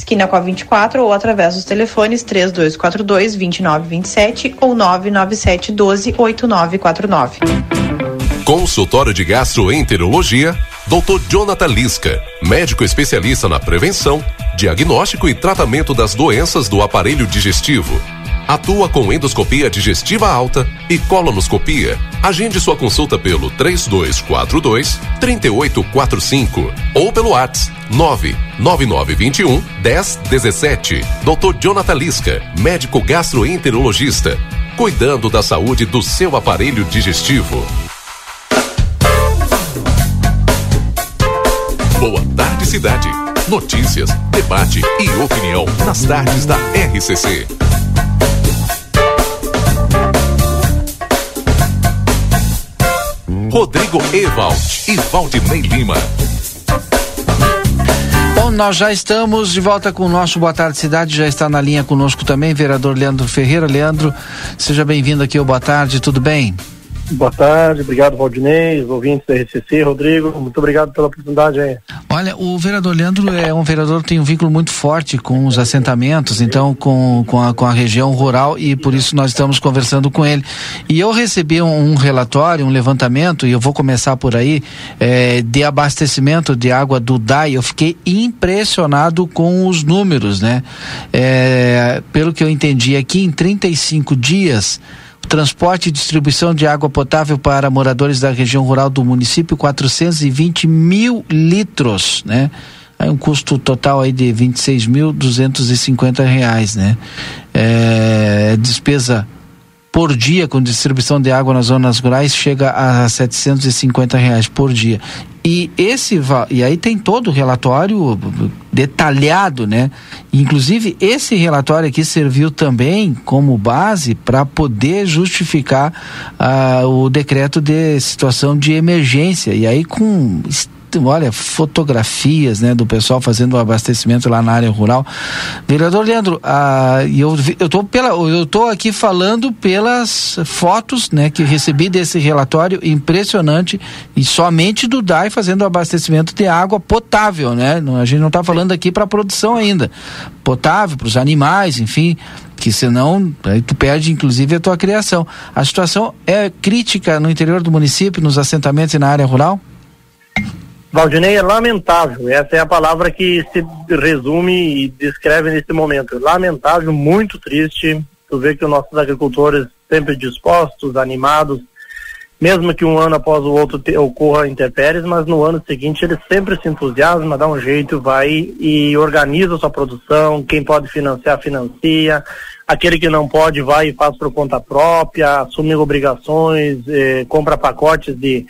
[SPEAKER 15] esquina com a 24 ou através dos telefones 3242 2927 ou 997 12 8949.
[SPEAKER 3] Consultório de Gastroenterologia, Dr. Jonathan Lisca, médico especialista na prevenção, diagnóstico e tratamento das doenças do aparelho digestivo. Atua com endoscopia digestiva alta e colonoscopia. Agende sua consulta pelo 3242 3845 ou pelo WhatsApp 99921 1017. Dr. Jonathan Lisca, médico gastroenterologista, cuidando da saúde do seu aparelho digestivo. Boa tarde, cidade. Notícias, debate e opinião nas tardes da RCC. Rodrigo Ewald e Valdinei Lima.
[SPEAKER 2] Bom, nós já estamos de volta com o nosso Boa Tarde Cidade, já está na linha conosco também, vereador Leandro Ferreira. Leandro, seja bem-vindo aqui ao Boa Tarde, tudo bem?
[SPEAKER 16] Boa tarde, obrigado Valdinei, ouvintes da RCC, Rodrigo, muito obrigado pela oportunidade aí.
[SPEAKER 2] Olha, o vereador Leandro é um vereador que tem um vínculo muito forte com os assentamentos, então com, com, a, com a região rural e por isso nós estamos conversando com ele. E eu recebi um, um relatório, um levantamento, e eu vou começar por aí, é, de abastecimento de água do DAI, eu fiquei impressionado com os números, né? É, pelo que eu entendi aqui, em 35 dias, transporte e distribuição de água potável para moradores da região rural do município, 420 mil litros, né? aí um custo total aí de 26.250 reais, né? É, despesa por dia com distribuição de água nas zonas rurais chega a 750 reais por dia. E esse e aí tem todo o relatório detalhado, né? Inclusive esse relatório aqui serviu também como base para poder justificar uh, o decreto de situação de emergência. E aí com olha, fotografias, né, do pessoal fazendo o abastecimento lá na área rural. Vereador Leandro, ah, eu, eu tô pela, eu tô aqui falando pelas fotos, né, que recebi desse relatório impressionante e somente do DAI fazendo o abastecimento de água potável, né? A gente não está falando aqui para produção ainda. Potável para os animais, enfim, que senão aí tu perde inclusive a tua criação. A situação é crítica no interior do município, nos assentamentos e na área rural?
[SPEAKER 17] Valdinei, é lamentável. Essa é a palavra que se resume e descreve nesse momento. Lamentável, muito triste. Tu vê que os nossos agricultores sempre dispostos, animados, mesmo que um ano após o outro te, ocorra intempéries, mas no ano seguinte eles sempre se entusiasmam, dá um jeito, vai e organiza sua produção. Quem pode financiar, financia. Aquele que não pode, vai e faz por conta própria, assume obrigações, eh, compra pacotes de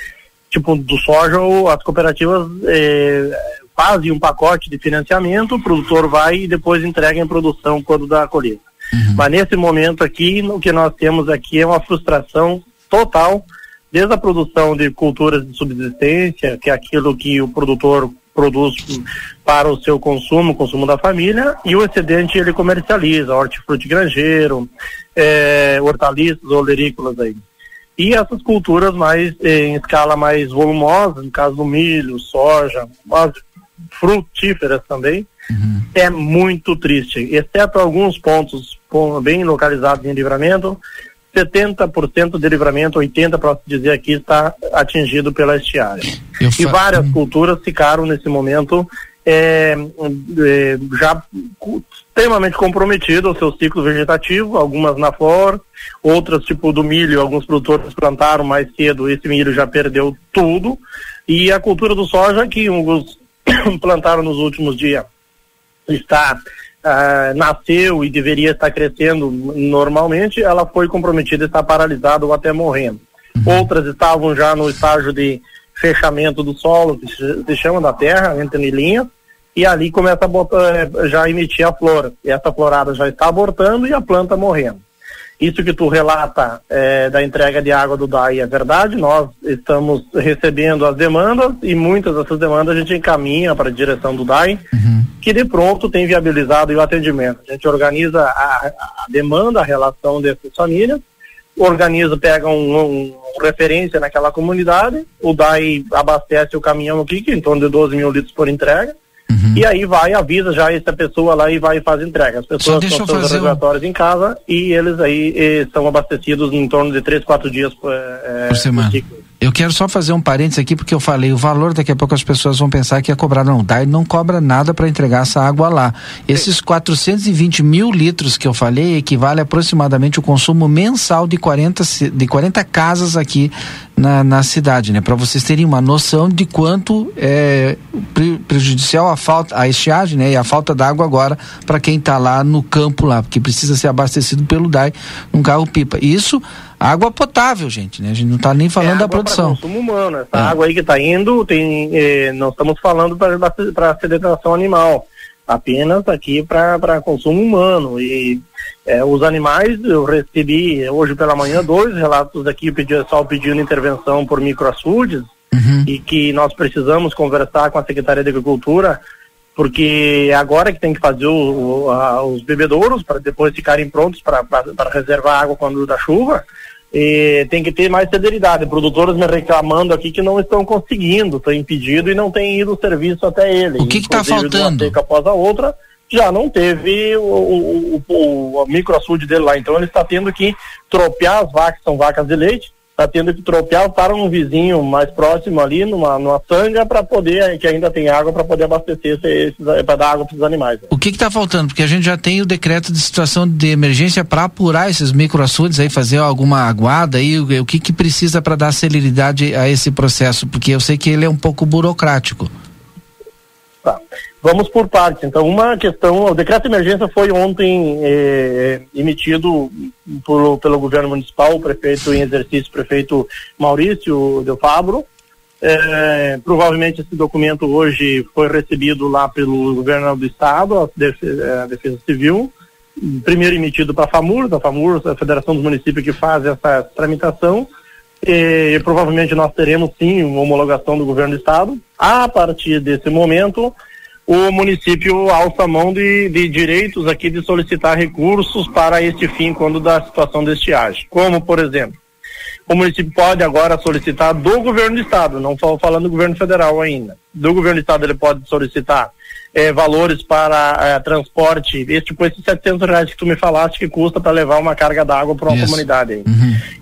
[SPEAKER 17] tipo do soja, as cooperativas eh, fazem um pacote de financiamento, o produtor vai e depois entrega em produção quando dá a colheita. Uhum. Mas nesse momento aqui, o que nós temos aqui é uma frustração total, desde a produção de culturas de subsistência, que é aquilo que o produtor produz para o seu consumo, consumo da família, e o excedente ele comercializa, hortifruti granjeiro, eh, hortaliças, olerícolas aí. E essas culturas mais em escala mais volumosa, no caso do milho, soja, as frutíferas também, uhum. é muito triste. Exceto alguns pontos bem localizados em livramento, 70% de livramento, 80% para dizer aqui, está atingido pela estiagem. E várias uhum. culturas ficaram nesse momento é, é, já extremamente comprometido ao seu ciclo vegetativo, algumas na flor, outras tipo do milho, alguns produtores plantaram mais cedo, esse milho já perdeu tudo, e a cultura do soja que alguns plantaram nos últimos dias está uh, nasceu e deveria estar crescendo normalmente, ela foi comprometida, está paralisada ou até morrendo. Uhum. Outras estavam já no estágio de fechamento do solo, que se chama da terra, entre linhas, e ali começa a botar, eh, já emitir a flora. E essa florada já está abortando e a planta morrendo. Isso que tu relata é, da entrega de água do DAI é verdade, nós estamos recebendo as demandas e muitas dessas demandas a gente encaminha para a direção do DAI, uhum. que de pronto tem viabilizado o atendimento. A gente organiza a, a demanda, a relação dessas famílias, organiza, pega um, um, referência naquela comunidade, o DAI abastece o caminhão aqui, que é em torno de 12 mil litros por entrega, Uhum. E aí vai, avisa já essa pessoa lá e vai e faz entrega. As pessoas estão seus regulatórios um... em casa e eles aí eh, são abastecidos em torno de três, quatro dias
[SPEAKER 2] eh, por semana. Eu quero só fazer um parênteses aqui, porque eu falei, o valor daqui a pouco as pessoas vão pensar que é cobrar. Não, DAI não cobra nada para entregar essa água lá. Esses 420 mil litros que eu falei equivale aproximadamente o consumo mensal de 40, de 40 casas aqui na, na cidade, né? Para vocês terem uma noção de quanto é prejudicial a falta, a estiagem, né? E a falta d'água agora para quem está lá no campo lá, porque precisa ser abastecido pelo DAI num carro pipa. Isso água potável, gente, né? A gente não está nem falando é da produção.
[SPEAKER 17] consumo humano. Essa é. água aí que está indo, tem, eh, não estamos falando para sedentação animal, apenas aqui para consumo humano. E eh, os animais, eu recebi hoje pela manhã dois relatos aqui, o pessoal pedindo intervenção por microaçudes, uhum. e que nós precisamos conversar com a Secretaria de Agricultura porque agora que tem que fazer o, o, a, os bebedouros para depois ficarem prontos para reservar água quando da chuva. E tem que ter mais celeridade. Produtores me reclamando aqui que não estão conseguindo, estão impedido e não tem ido o serviço até ele.
[SPEAKER 2] O que está faltando?
[SPEAKER 17] Uma após a outra, já não teve o, o, o, o microaçude dele lá. Então ele está tendo que tropear as vacas, são vacas de leite, está tendo que tropear para um vizinho mais próximo ali, numa, numa sanga, para poder, que ainda tem água, para poder abastecer, para dar água para os animais.
[SPEAKER 2] O que está faltando? Porque a gente já tem o decreto de situação de emergência para apurar esses microaçudes aí, fazer alguma aguada aí, o, o que que precisa para dar celeridade a esse processo? Porque eu sei que ele é um pouco burocrático.
[SPEAKER 17] Tá. Vamos por partes. Então, uma questão, o decreto de emergência foi ontem eh, emitido por, pelo governo municipal, o prefeito em exercício, prefeito Maurício Del Fabro. Eh, provavelmente esse documento hoje foi recebido lá pelo governo do estado, a Defesa, a Defesa Civil, primeiro emitido para a FAMUR, da FAMUR, a Federação dos Municípios que faz essa tramitação, e, provavelmente nós teremos sim uma homologação do governo do estado. A partir desse momento, o município alça mão de, de direitos aqui de solicitar recursos para este fim quando da situação de estiagem. Como, por exemplo, o município pode agora solicitar do governo do estado, não estou falando do governo federal ainda. Do governo do estado ele pode solicitar eh, valores para eh, transporte, esse, tipo esses 700 reais que tu me falaste que custa para levar uma carga d'água para uma
[SPEAKER 2] Isso.
[SPEAKER 17] comunidade. Aí.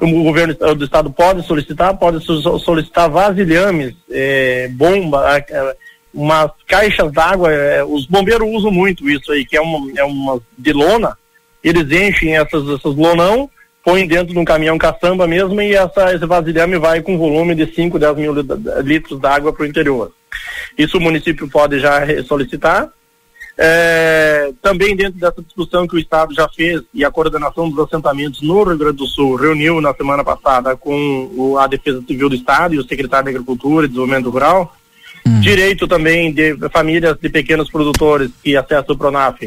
[SPEAKER 17] O governo do estado pode solicitar, pode so- solicitar vasilhames, eh, bomba, eh, umas caixas d'água, eh, os bombeiros usam muito isso aí, que é uma, é uma de lona, eles enchem essas, essas lonão, põem dentro de um caminhão caçamba mesmo e essa, esse vasilhame vai com volume de 5, 10 mil lit- litros d'água para o interior. Isso o município pode já solicitar. É, também dentro dessa discussão que o Estado já fez e a coordenação dos assentamentos no Rio Grande do Sul reuniu na semana passada com o- a Defesa Civil do Estado e o secretário de Agricultura e Desenvolvimento Rural, direito também de famílias de pequenos produtores que acessam o Pronaf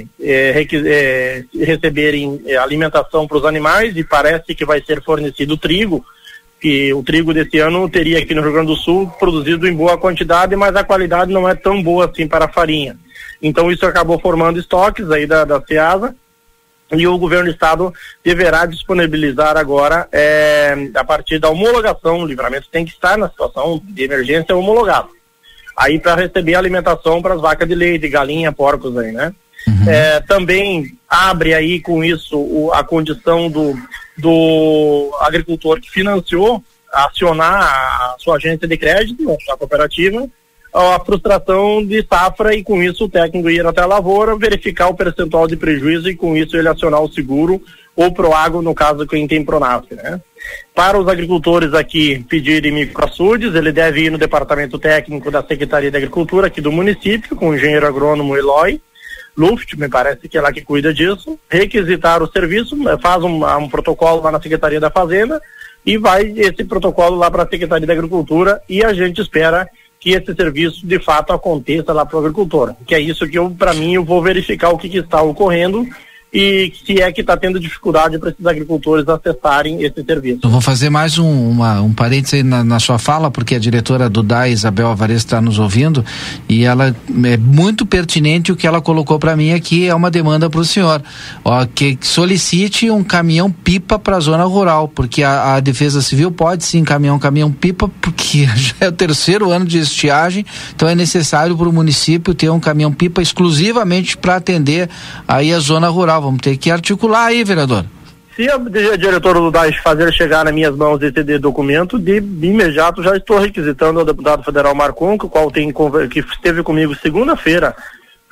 [SPEAKER 17] requi- eh, receberem eh, alimentação para os animais e parece que vai ser fornecido trigo que o trigo desse ano teria aqui no Rio Grande do Sul produzido em boa quantidade, mas a qualidade não é tão boa assim para a farinha. Então isso acabou formando estoques aí da, da Ceasa e o governo do estado deverá disponibilizar agora, eh, a partir da homologação, o livramento tem que estar na situação de emergência homologado. Aí para receber alimentação para as vacas de leite, galinha, porcos aí, né? É, também abre aí com isso o- a condição do, do agricultor que financiou acionar a sua agência de crédito, a cooperativa, a frustração de safra e com isso o técnico ir até a lavoura, verificar o percentual de prejuízo e com isso ele acionar o seguro ou Proago, no caso quem tem Pronaf, né? Para os agricultores aqui pedirem microaçudes, ele deve ir no departamento técnico da Secretaria de Agricultura aqui do município, com o engenheiro agrônomo Eloy, Luft, me parece que é lá que cuida disso, requisitar o serviço, eh, faz um, um protocolo lá na Secretaria da Fazenda e vai esse protocolo lá para a Secretaria da Agricultura e a gente espera que esse serviço de fato aconteça lá para o agricultor. Que é isso que eu, para mim, eu vou verificar o que, que está ocorrendo e se é que está tendo dificuldade para esses agricultores acessarem esse serviço.
[SPEAKER 2] Eu vou fazer mais um, uma, um parênteses aí na, na sua fala, porque a diretora do DAI, Isabel Alvarez, está nos ouvindo e ela é muito pertinente o que ela colocou para mim aqui, é uma demanda para o senhor. Ó, que solicite um caminhão pipa para a zona rural, porque a, a Defesa Civil pode sim encaminhar um caminhão pipa, porque já é o terceiro ano de estiagem, então é necessário para o município ter um caminhão pipa exclusivamente para atender aí a zona rural. Vamos ter que articular aí, vereador.
[SPEAKER 17] Se a di- diretora do DAES fazer chegar nas minhas mãos esse documento, de imediato já estou requisitando ao deputado federal Marcon, que o qual tem que esteve comigo segunda-feira,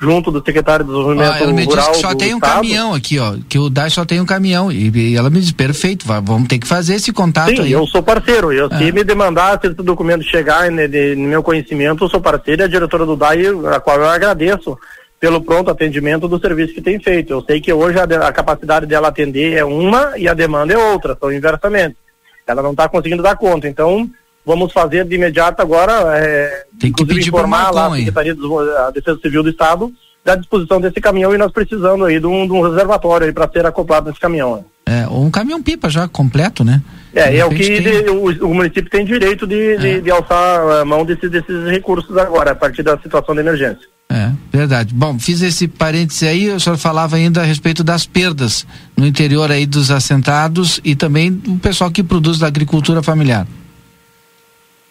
[SPEAKER 17] junto do secretário de Desenvolvimento
[SPEAKER 2] Ah, ela me disse
[SPEAKER 17] Rural
[SPEAKER 2] que só
[SPEAKER 17] do
[SPEAKER 2] tem um
[SPEAKER 17] Estado.
[SPEAKER 2] caminhão aqui, ó. Que o DAI só tem um caminhão. E, e ela me disse, perfeito, va- vamos ter que fazer esse contato
[SPEAKER 17] Sim,
[SPEAKER 2] aí.
[SPEAKER 17] eu sou parceiro. Eu,
[SPEAKER 2] Ah.
[SPEAKER 17] Se me demandar, se esse documento chegar né, de- no meu conhecimento, eu sou parceiro e a diretora do DAI, a qual eu agradeço pelo pronto atendimento do serviço que tem feito. Eu sei que hoje a, de- a capacidade dela atender é uma e a demanda é outra, são inversamente. Ela não está conseguindo dar conta. Então, vamos fazer de imediato agora, é,
[SPEAKER 2] Tem que pedir
[SPEAKER 17] informar lá a. Secretaria de Desenvol- a Defesa Civil do Estado da disposição desse caminhão e nós precisando aí de um, de um reservatório aí para ser acoplado nesse caminhão. né?
[SPEAKER 2] É, ou um caminhão pipa já completo, né?
[SPEAKER 17] É, é o que
[SPEAKER 2] tem- É.
[SPEAKER 17] de- o, o município tem direito de, de, de alçar a mão desse- desses recursos agora, a partir da situação de emergência.
[SPEAKER 2] É, verdade. Bom, fiz esse parêntese aí, o senhor falava ainda a respeito das perdas no interior aí dos assentados e também do pessoal que produz da agricultura familiar.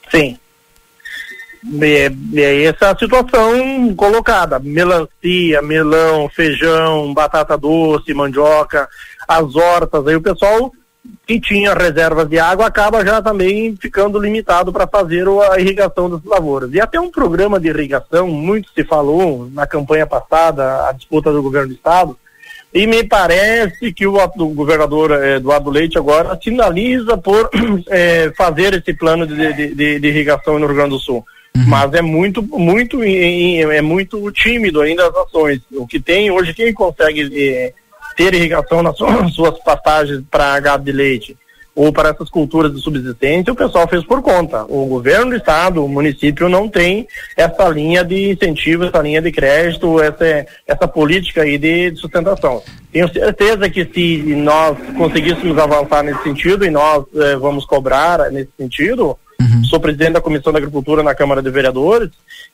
[SPEAKER 17] Sim. É, é essa a situação colocada. Melancia, melão, feijão, batata doce, mandioca, as hortas, aí o pessoal que tinha reservas de água acaba já também ficando limitado para fazer a irrigação das lavouras. E até um programa de irrigação, muito se falou na campanha passada, a disputa do governo do estado, e me parece que o, o governador eh, Eduardo Leite agora sinaliza por eh, fazer esse plano de, de- de- de irrigação no Rio Grande do Sul. mas é muito, muito, é muito tímido ainda as ações. O que tem hoje, quem consegue eh, ter irrigação nas suas, pastagens para gado de leite ou para essas culturas de subsistência, o pessoal fez por conta. O governo do estado, o município não tem essa linha de incentivo, essa linha de crédito, essa, essa política aí de, de sustentação. Tenho certeza que se nós conseguíssemos avançar nesse sentido e nós eh, vamos cobrar nesse sentido, uhum. sou presidente da Comissão da Agricultura na Câmara de Vereadores,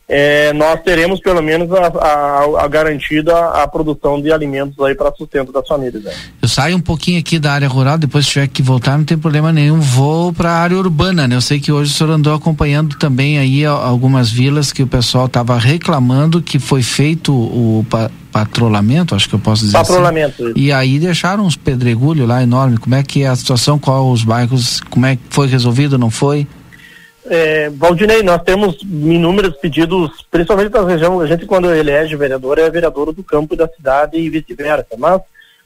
[SPEAKER 17] é, nós teremos pelo menos a, a, a, garantida a produção de alimentos aí para sustento das famílias. Né?
[SPEAKER 2] Eu saio um pouquinho aqui da área rural, depois se tiver que voltar, não tem problema nenhum, vou para a área urbana, né? Eu sei que hoje o senhor andou acompanhando também aí algumas vilas que o pessoal estava reclamando que foi feito o pa, patrulhamento, acho que eu posso dizer.
[SPEAKER 17] Patrulhamento.
[SPEAKER 2] Assim. E aí deixaram uns pedregulhos lá enormes. Como é que é a situação? Qual os bairros? Como é que foi resolvido? Não foi?
[SPEAKER 17] É, Valdinei, nós temos inúmeros pedidos, principalmente da região, a gente quando elege vereador é vereador do campo e da cidade e vice-versa, mas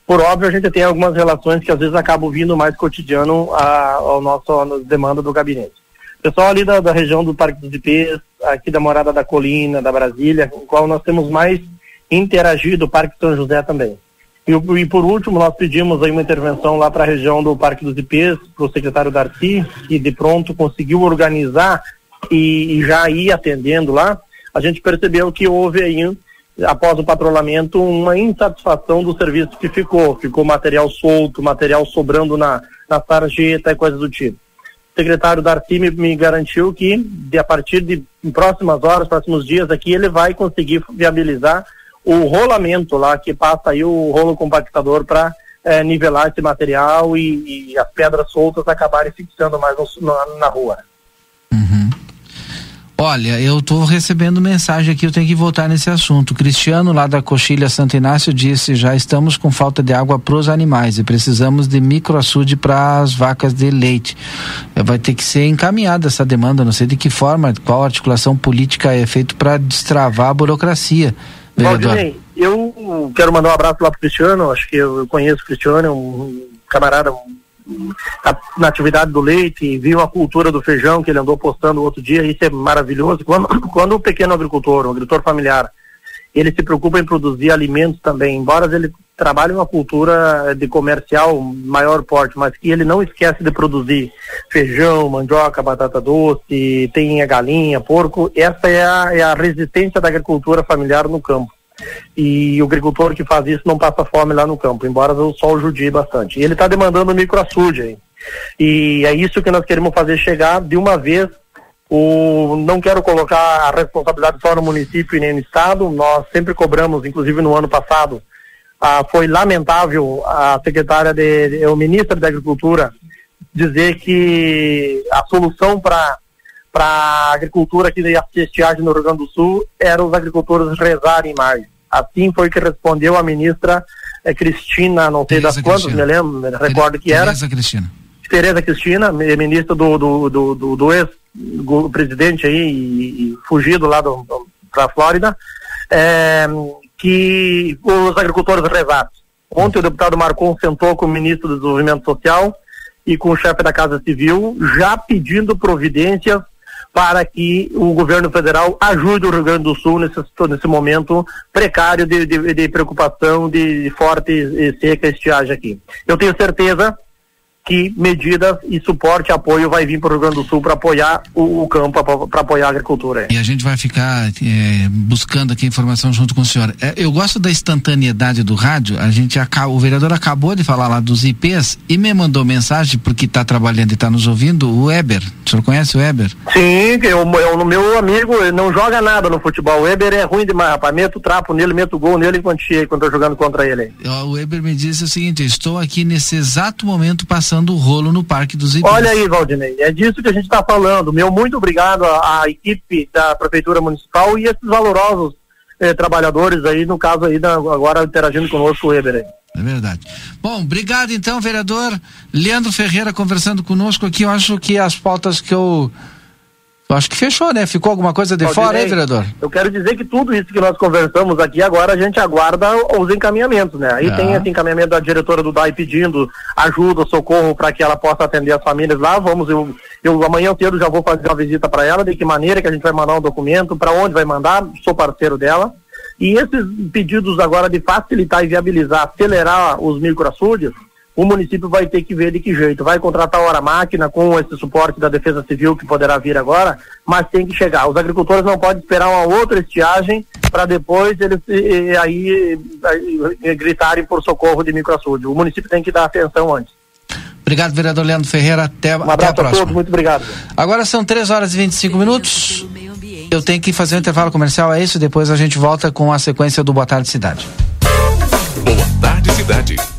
[SPEAKER 17] por óbvio a gente tem algumas relações que às vezes acabam vindo mais cotidiano a, ao nosso demanda do gabinete. Pessoal ali da, da região do Parque dos Ipês, aqui da Morada da Colina, da Brasília, com o qual nós temos mais interagido, o Parque São José também. E, e, por último, nós pedimos aí uma intervenção lá para a região do Parque dos Ipês, para o secretário Darcy, que de pronto conseguiu organizar e, e, já ir atendendo lá. A gente percebeu que houve aí, após o patrulhamento, uma insatisfação do serviço que ficou. Ficou material solto, material sobrando na, na sarjeta e coisas do tipo. O secretário Darcy me, me garantiu que, de, a partir de próximas horas, próximos dias aqui, ele vai conseguir viabilizar o rolamento lá, que passa aí o rolo compactador para é, nivelar esse material e, e, as pedras soltas acabarem fixando mais no, na, na, rua.
[SPEAKER 2] Uhum. Olha, eu estou recebendo mensagem aqui, eu tenho que voltar nesse assunto. Cristiano, lá da Coxilha Santo Inácio, disse: já estamos com falta de água para os animais e precisamos de microaçude para as vacas de leite. É, vai ter que ser encaminhada essa demanda, não sei de que forma, qual articulação política é feita para destravar a burocracia.
[SPEAKER 17] Valdinei, eu quero mandar um abraço lá pro Cristiano, acho que eu, conheço o Cristiano, é um camarada um, na atividade do leite, viu a cultura do feijão que ele andou postando outro dia, isso é maravilhoso. Quando, quando o pequeno agricultor, o agricultor familiar, ele se preocupa em produzir alimentos também, embora ele trabalhe uma cultura de comercial maior porte, mas que ele não esquece de produzir feijão, mandioca, batata doce, tem a galinha, porco, essa é a, é a resistência da agricultura familiar no campo. E o agricultor que faz isso não passa fome lá no campo, embora o sol judie bastante. E ele está demandando microaçude aí. E é isso que nós queremos fazer chegar de uma vez o, não quero colocar a responsabilidade só no município e nem no estado, nós sempre cobramos, inclusive no ano passado, ah, foi lamentável a secretária de, o ministro da Agricultura dizer que a solução para para a agricultura aqui de estiagem no Rio Grande do Sul era os agricultores rezarem mais. Assim foi que respondeu a ministra eh, Cristina, não sei Tereza das quantas, me lembro, me recordo que era.
[SPEAKER 2] Tereza Cristina.
[SPEAKER 17] Tereza Cristina, ministra do, do, do, do, do ex-presidente aí, e, e fugido lá para a Flórida, é, que os agricultores rezaram. Ontem o deputado Marcon sentou com o ministro do Desenvolvimento Social e com o chefe da Casa Civil, já pedindo providências para que o governo federal ajude o Rio Grande do Sul nesse, nesse momento precário de, de, de preocupação de forte seca estiagem aqui. Eu tenho certeza que medidas e suporte, apoio vai vir para o Rio Grande do Sul para apoiar o, o campo, para apoiar a agricultura.
[SPEAKER 2] E a gente vai ficar é, buscando aqui informação junto com o senhor. É, eu gosto da instantaneidade do rádio. A gente o vereador acabou de falar lá dos IPs e me mandou mensagem porque está trabalhando e está nos ouvindo. O Weber, o senhor conhece o Weber?
[SPEAKER 17] Sim, eu, eu, meu amigo não joga nada no futebol. O Weber é ruim demais, rapaz. Meto trapo nele, meto gol nele enquanto estou jogando contra ele.
[SPEAKER 2] O Weber me disse o seguinte: estou aqui nesse exato momento passando passando o rolo no Parque dos Ibis.
[SPEAKER 17] Olha aí, Valdinei, é disso que a gente está falando. Meu muito obrigado à, à, equipe da Prefeitura Municipal e esses valorosos eh, trabalhadores aí, no caso aí, da, agora interagindo conosco, o Weber aí.
[SPEAKER 2] É verdade. Bom, obrigado então, vereador Leandro Ferreira conversando conosco aqui. Eu acho que as pautas que eu acho que fechou, né? Ficou alguma coisa de fora, hein, vereador?
[SPEAKER 17] Eu quero dizer que tudo isso que nós conversamos aqui agora, a gente aguarda os encaminhamentos, né? Aí é. tem esse encaminhamento da diretora do DAI pedindo ajuda, socorro para que ela possa atender as famílias lá. Vamos Eu amanhã cedo já vou fazer uma visita para ela, de que maneira que a gente vai mandar um documento, para onde vai mandar, sou parceiro dela. E esses pedidos agora de facilitar e viabilizar, acelerar os microaçúdios, o município vai ter que ver de que jeito. Vai contratar hora máquina com esse suporte da Defesa Civil que poderá vir agora, mas tem que chegar. Os agricultores não podem esperar uma outra estiagem para depois eles e, e, aí, aí, gritarem por socorro de microaçúdio. O município tem que dar atenção antes.
[SPEAKER 2] Obrigado, vereador Leandro Ferreira. Até,
[SPEAKER 17] um
[SPEAKER 2] até a próxima.
[SPEAKER 17] a todos, muito obrigado.
[SPEAKER 2] Agora são 3 horas e 25 minutos. Eu tenho que fazer um intervalo comercial, é isso? Depois a gente volta com a sequência do Boa Tarde Cidade.
[SPEAKER 3] Boa Tarde Cidade.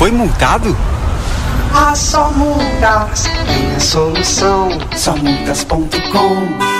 [SPEAKER 8] Foi multado?
[SPEAKER 1] Ah, só multas tem a solução. Somultas.com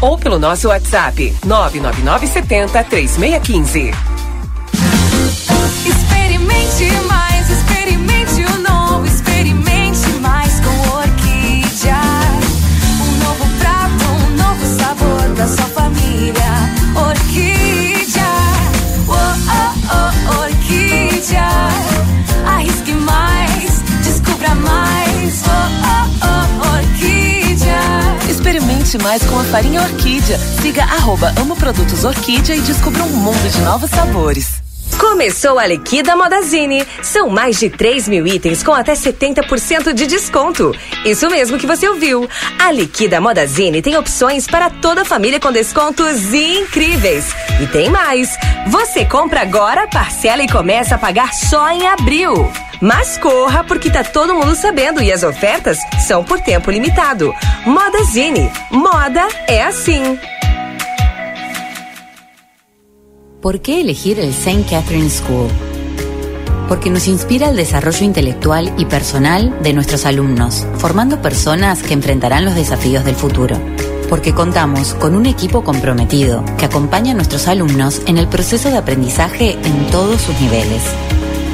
[SPEAKER 18] ou pelo nosso WhatsApp 99970 3615.
[SPEAKER 1] Experimente mais, experimente o novo, experimente mais com Orquídea. Um novo prato, um novo sabor pra sua família. Orquídea, oh, oh, oh, Orquídea. Arrisque mais, descubra mais. Oh, oh.
[SPEAKER 18] Mais com a farinha Orquídea. Siga arroba Amo Produtos Orquídea e descubra um mundo de novos sabores.
[SPEAKER 19] Começou a Liquida Modazine. São mais de 3 mil itens com até 70% de desconto. Isso mesmo que você ouviu. A Liquida Modazine tem opções para toda a família com descontos incríveis. E tem mais. Você compra agora, parcela e começa a pagar só em abril. Mas corra porque tá todo mundo sabendo e as ofertas são por tempo limitado. Modazine. Moda é assim.
[SPEAKER 20] ¿Por qué elegir el St. Catherine School? Porque nos inspira el desarrollo intelectual y personal de nuestros alumnos, formando personas que enfrentarán los desafíos del futuro. Porque contamos con un equipo comprometido que acompaña a nuestros alumnos en el proceso de aprendizaje en todos sus niveles.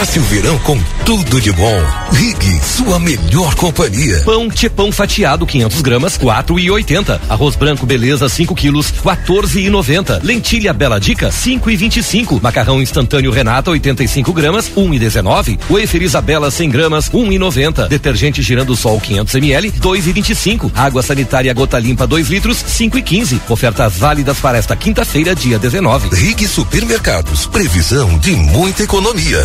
[SPEAKER 21] Passe o verão com tudo de bom. Rig, sua melhor companhia.
[SPEAKER 9] Pão Tchepão fatiado 500 gramas, 4,80. Arroz branco beleza 5 quilos, 14,90. Lentilha Bela Dica, 5,25. Macarrão instantâneo Renata 85 gramas, 1,19. Wafer Isabela 100 gramas, 1,90. Detergente girando sol 500 ml, 2,25. Água sanitária gota limpa 2 litros, 5,15. Ofertas válidas para esta quinta-feira, dia 19.
[SPEAKER 21] Rig Supermercados, previsão de muita economia.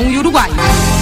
[SPEAKER 22] e Uruguai.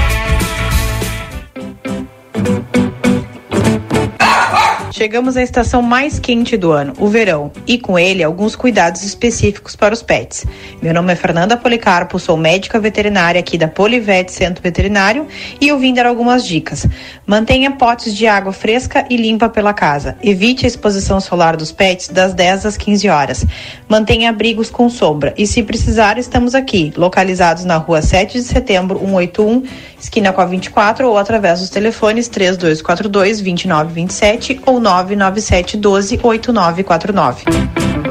[SPEAKER 15] Chegamos à estação mais quente do ano, o verão, e com ele alguns cuidados específicos para os pets. Meu nome é Fernanda Policarpo, sou médica veterinária aqui da Polivete Centro Veterinário e eu vim dar algumas dicas. Mantenha potes de água fresca e limpa pela casa. Evite a exposição solar dos pets das 10 às 15 horas. Mantenha abrigos com sombra e se precisar, estamos aqui, localizados na rua 7 de setembro, 181, esquina com a 24 ou através dos telefones 3242 2927 ou 997 12 8949.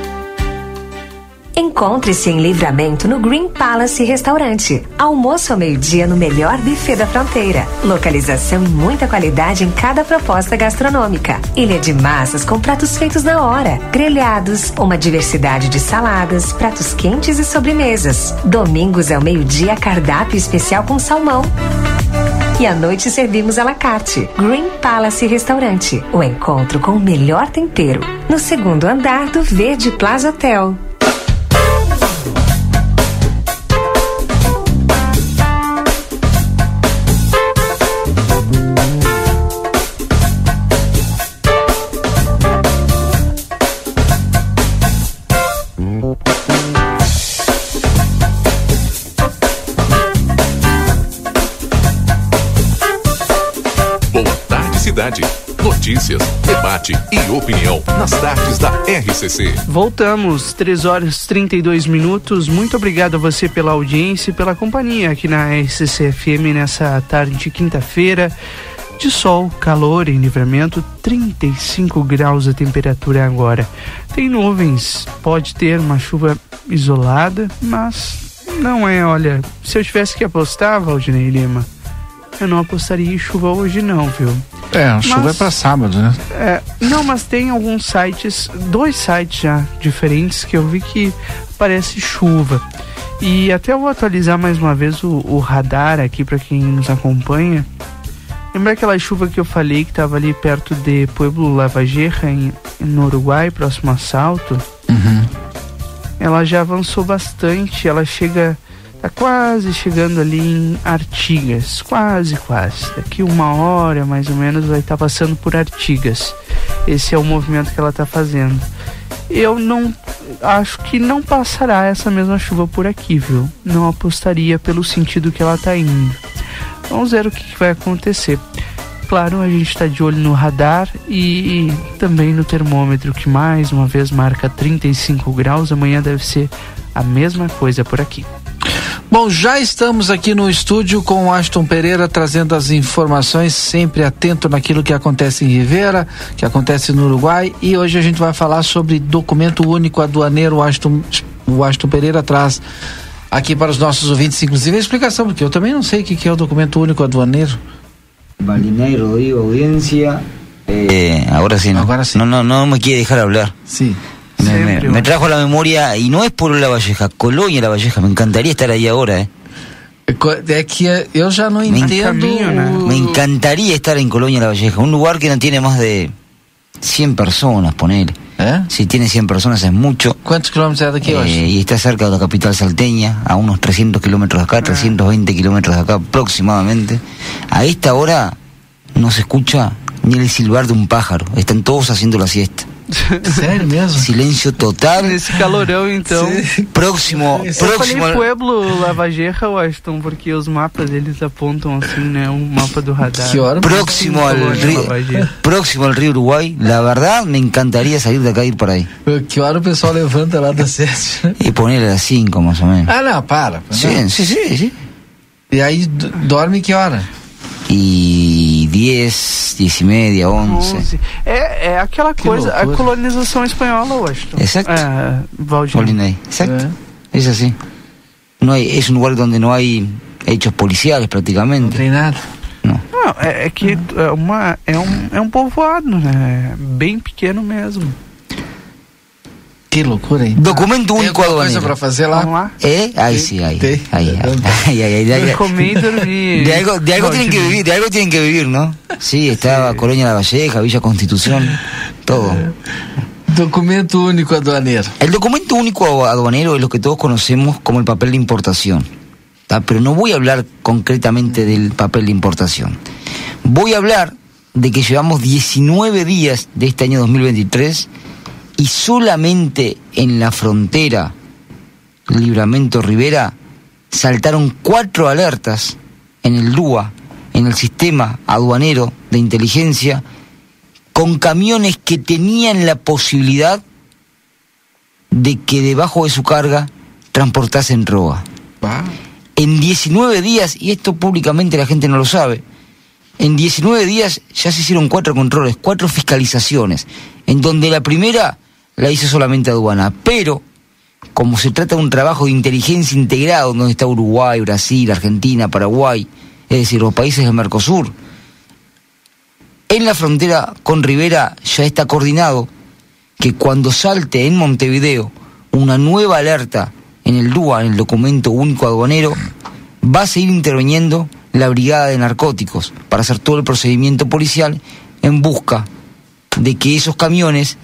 [SPEAKER 7] Encontre-se em Livramento no Green Palace Restaurante. Almoço ao meio-dia no melhor buffet da fronteira. Localização e muita qualidade em cada proposta gastronômica. Ilha de massas com pratos feitos na hora. Grelhados, uma diversidade de saladas, pratos quentes e sobremesas. Domingos ao meio-dia cardápio especial com salmão. E à noite servimos à la carte. Green Palace Restaurante. O encontro com o melhor tempero. No segundo andar do Verde Plaza Hotel.
[SPEAKER 3] Notícias, debate e opinião nas tardes da RCC.
[SPEAKER 1] Voltamos, 3 horas 32 minutos. Muito obrigado a você pela audiência e pela companhia aqui na RCC FM nessa tarde de quinta-feira. De sol, calor em livramento, 35 graus a temperatura agora. Tem nuvens, pode ter uma chuva isolada, mas não é, olha, se eu tivesse que apostar, Valdinei Lima, eu não apostaria em chuva hoje não, viu?
[SPEAKER 2] É, a chuva
[SPEAKER 1] Mas-
[SPEAKER 2] é pra sábado, né?
[SPEAKER 1] É, não, mas tem alguns sites, dois sites já diferentes que eu vi que parece chuva. E até eu vou atualizar mais uma vez o, o radar aqui para quem nos acompanha. Lembra aquela chuva que eu falei que estava ali perto de Pueblo Lavageja, em, no Uruguai, próximo a Salto? Ela já avançou bastante, ela chega, tá quase chegando ali em Artigas, quase, quase. Daqui uma hora, mais ou menos, vai estar passando por Artigas. Esse é o movimento que ela está fazendo. Eu não acho que não passará essa mesma chuva por aqui, viu? Não apostaria pelo sentido que ela tá indo. Vamos ver o que, que vai acontecer. Claro, a gente está de olho no radar e, e também no termômetro, que mais uma vez marca 35 graus. Amanhã deve ser a mesma coisa por aqui.
[SPEAKER 2] Bom, já estamos aqui no estúdio com o Aston Pereira trazendo as informações, sempre atento naquilo que acontece em Rivera, que acontece no Uruguai. E hoje a gente vai falar sobre documento único aduaneiro. O Aston, o Aston Pereira traz aqui para os nossos ouvintes, inclusive, a explicação, porque eu também não sei o que, que é o documento único aduaneiro.
[SPEAKER 23] Valinei, Rodrigo, audiencia. Eh, ahora sí, ¿no? No, no, no me quiere dejar hablar.
[SPEAKER 2] Sí.
[SPEAKER 23] Me, me- me trajo a la memoria, y no es por La Valleja, Colonia La Valleja, me encantaría estar ahí ahora, ¿eh?
[SPEAKER 2] Que eu já não
[SPEAKER 23] Me, me encantaría estar en Colonia La Valleja, un lugar que no tiene más de 100 personas, ponele. Si tiene 100 personas es mucho.
[SPEAKER 2] ¿Cuántos kilómetros de aquí,
[SPEAKER 23] Eh, y está cerca de la capital salteña, a unos 300 kilómetros de acá, 320 kilómetros de acá aproximadamente. A esta hora no se escucha ni el silbar de un pájaro, están todos haciendo la siesta.
[SPEAKER 2] Sério mesmo?
[SPEAKER 23] Silencio total.
[SPEAKER 1] Nesse calorão, então.
[SPEAKER 23] Próximo,
[SPEAKER 1] Eu
[SPEAKER 23] próximo.
[SPEAKER 1] falei Pueblo Lavageja, Washington, porque os mapas eles apontam assim, né? Um mapa do radar.
[SPEAKER 23] Próximo al,
[SPEAKER 1] Colônia
[SPEAKER 23] río,
[SPEAKER 1] Lavageja.
[SPEAKER 23] próximo al río Uruguay, la verdad me encantaría salir de acá e ir para ahí.
[SPEAKER 2] Que hora o pessoal levanta lá das sete?
[SPEAKER 23] Y ponerle a las 5 más o menos.
[SPEAKER 2] Ah, não, para.
[SPEAKER 23] Sí,
[SPEAKER 2] não.
[SPEAKER 23] sí, sí, sí.
[SPEAKER 2] E aí dorme que hora?
[SPEAKER 23] Y 10, 10 y media, 11.
[SPEAKER 1] 11. É, é aquela coisa, a
[SPEAKER 23] loucura.
[SPEAKER 1] colonização espanhola, Washington.
[SPEAKER 23] Exacto.
[SPEAKER 1] É, Valdir.
[SPEAKER 23] Molinay, exacto. Es así. No hay, es un lugar donde no hay hechos policiales prácticamente.
[SPEAKER 2] No hay nada.
[SPEAKER 1] Não, é, é que é, uma, é, um, é um povoado, né? Bem pequeno mesmo.
[SPEAKER 2] Que loucura aí.
[SPEAKER 23] Documento único
[SPEAKER 2] alguma coisa
[SPEAKER 23] aduanero.
[SPEAKER 2] pra fazer lá?
[SPEAKER 1] Vamos lá.
[SPEAKER 23] ¿Eh? Ahí sí, ahí.
[SPEAKER 2] Tem.
[SPEAKER 23] Ahí, ahí, ahí, ahí, ahí, ahí.
[SPEAKER 1] Comer y dormir.
[SPEAKER 23] De algo, de algo tienen que vivir, de algo tienen que vivir, ¿no? Sí, estaba Colonia La Valleja, Villa Constitución, todo.
[SPEAKER 2] Documento único aduaneiro.
[SPEAKER 23] El documento único aduanero es lo que todos conocemos como el papel de importación. ¿tá? Pero no voy a hablar concretamente del papel de importación. Voy a hablar de que llevamos 19 días de este año 2023 y solamente en la frontera Libramento Rivera saltaron cuatro alertas en el DUA, en el sistema aduanero de inteligencia, con camiones que tenían la posibilidad de que debajo de su carga transportasen droga. En 19 días, y esto públicamente la gente no lo sabe, en 19 días ya se hicieron cuatro controles, cuatro fiscalizaciones, en donde la primera la hizo solamente aduana, pero como se trata de un trabajo de inteligencia integrado, donde está Uruguay, Brasil, Argentina, Paraguay, es decir, los países del Mercosur, en la frontera con Rivera ya está coordinado que cuando salte en Montevideo una nueva alerta en el DUA, en el documento único aduanero, va a seguir interviniendo la brigada de narcóticos para hacer todo el procedimiento policial en busca de que esos camiones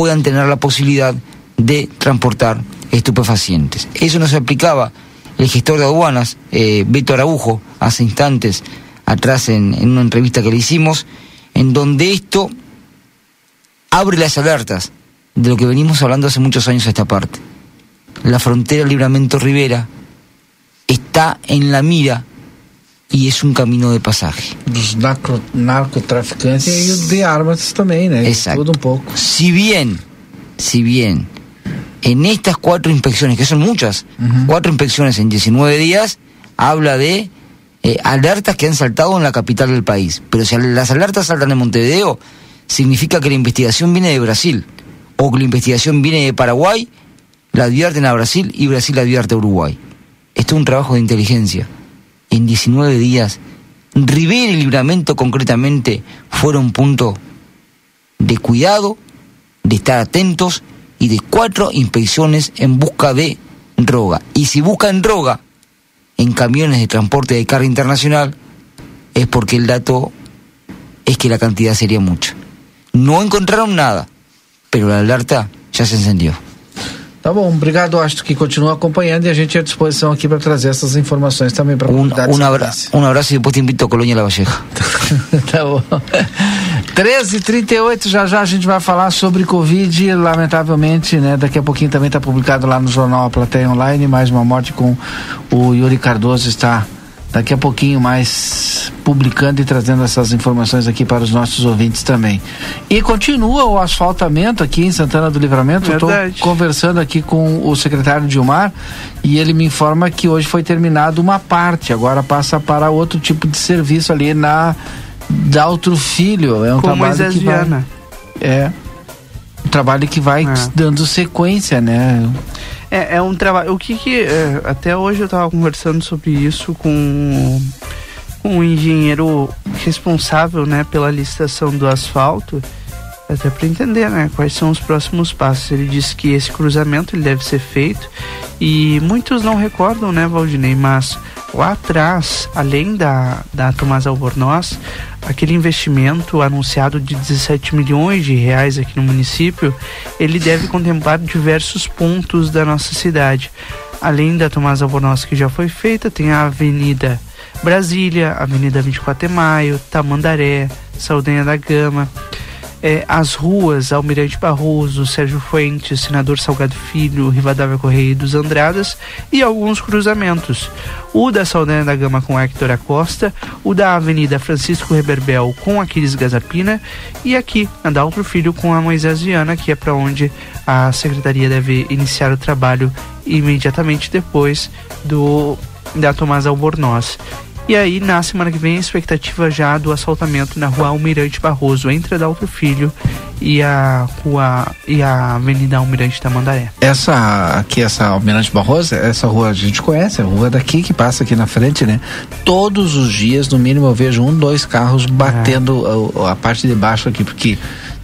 [SPEAKER 23] puedan tener la posibilidad de transportar estupefacientes. Eso nos aplicaba el gestor de aduanas, eh, Beto Araujo, hace instantes atrás en, una entrevista que le hicimos, en donde esto abre las alertas de lo que venimos hablando hace muchos años a esta parte. La frontera Libramento Rivera está en la mira e é um caminho de passagem.
[SPEAKER 2] Dos narco, narcotraficantes e de armas também, né?
[SPEAKER 23] Exacto.
[SPEAKER 2] Tudo um pouco.
[SPEAKER 23] Si bien, si bien, en estas cuatro inspecciones, que son muchas, cuatro inspecciones en 19 días, habla de eh, alertas que han saltado en la capital del país. Pero si las alertas saltan en Montevideo, significa que la investigación viene de Brasil, o que la investigación viene de Paraguay, la advierten a Brasil y Brasil la advierte a Uruguay. Esto es un trabajo de inteligencia. En 19 días Rivera y Libramento concretamente fueron punto de cuidado, de estar atentos y de cuatro inspecciones en busca de droga. Y si buscan droga en camiones de transporte de carga internacional, es porque el dato es que la cantidad sería mucha. No encontraram nada, pero a alerta já se encendiu.
[SPEAKER 2] Tá bom, obrigado, Astro, que continua acompanhando e a gente é à disposição aqui para trazer essas informações também para a
[SPEAKER 23] Un,
[SPEAKER 2] comunidade.
[SPEAKER 23] un, abra- un abrazo y después te invito a Colonia La Valleja.
[SPEAKER 2] tá bom. 13h38, já já a gente vai falar sobre Covid, lamentavelmente, né? Daqui a pouquinho também está publicado lá no jornal A Plateia Online, mais uma morte com o Yuri Cardoso está daqui a pouquinho mais publicando e trazendo essas informações aqui para os nossos ouvintes também. E continua o asfaltamento aqui em Santana do Livramento. Estou conversando aqui com o secretário Dilmar e ele me informa que hoje foi terminado uma parte, agora passa para outro tipo de serviço ali na Daltro Filho. É um
[SPEAKER 1] Com
[SPEAKER 2] trabalho
[SPEAKER 1] Moisés
[SPEAKER 2] que vai, é um trabalho que vai dando sequência, né?
[SPEAKER 1] É, é um trabalho. O que que. é, até hoje eu estava conversando sobre isso com, com o engenheiro responsável né, pela licitação do asfalto, até para entender né, quais são os próximos passos. Ele disse que esse cruzamento ele deve ser feito e muitos não recordam, né, Valdinei, mas lá atrás, além da, da Tomás Albornoz, aquele investimento anunciado de 17 milhões de reais aqui no município, ele deve contemplar diversos pontos da nossa cidade. Além da Tomás Albornoz que já foi feita, tem a Avenida Brasília, Avenida 24 de Maio, Tamandaré, Saldanha da Gama, é, as ruas Almirante Barroso, Sérgio Fuentes, Senador Salgado Filho, Rivadavia Correia e dos Andradas e alguns cruzamentos. O da Saldanha da Gama com Hector Acosta, o da Avenida Francisco Reberbel com Aquiles Gazapina e aqui na Daltro Filho com a Moisés Viana, que é para onde a secretaria deve iniciar o trabalho imediatamente depois do da Tomás Albornoz. E aí, na semana que vem, a expectativa já do assaltamento na rua Almirante Barroso, entre Adalto Filho e a rua e a Avenida Almirante Tamandaré.
[SPEAKER 2] Essa aqui, essa Almirante Barroso, essa rua a gente conhece, a rua daqui que passa aqui na frente, né? Todos os dias, no mínimo, eu vejo um, dois carros batendo a, a parte de baixo aqui, porque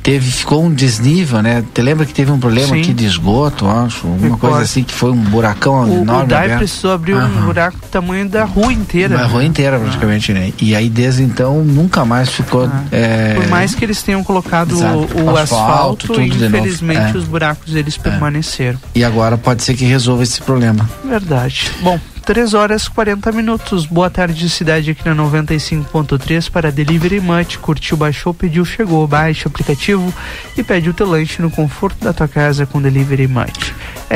[SPEAKER 2] teve, ficou um desnível, né? Te lembra que teve um problema
[SPEAKER 1] Sim.
[SPEAKER 2] aqui de esgoto, acho, alguma coisa assim, que foi um buracão
[SPEAKER 1] O, o
[SPEAKER 2] enorme.
[SPEAKER 1] DAI
[SPEAKER 2] aberto.
[SPEAKER 1] precisou abrir um
[SPEAKER 2] Aham.
[SPEAKER 1] buraco do tamanho da rua inteira.
[SPEAKER 2] A rua inteira, praticamente, né? E aí, desde então, nunca mais ficou. é,
[SPEAKER 1] Por mais que eles tenham colocado
[SPEAKER 2] Exato.
[SPEAKER 1] o, o
[SPEAKER 2] Asfalto,
[SPEAKER 1] asfalto,
[SPEAKER 2] tudo de novo.
[SPEAKER 1] infelizmente
[SPEAKER 2] É.
[SPEAKER 1] os buracos eles permaneceram.
[SPEAKER 2] E agora pode ser que resolva esse problema.
[SPEAKER 1] Verdade. Bom, 3 horas 40 minutos. Boa tarde, cidade aqui na 95.3 para Delivery Much. Curtiu, baixou, pediu, chegou. Baixe o aplicativo e pede o teu lanche no conforto da tua casa com Delivery Much.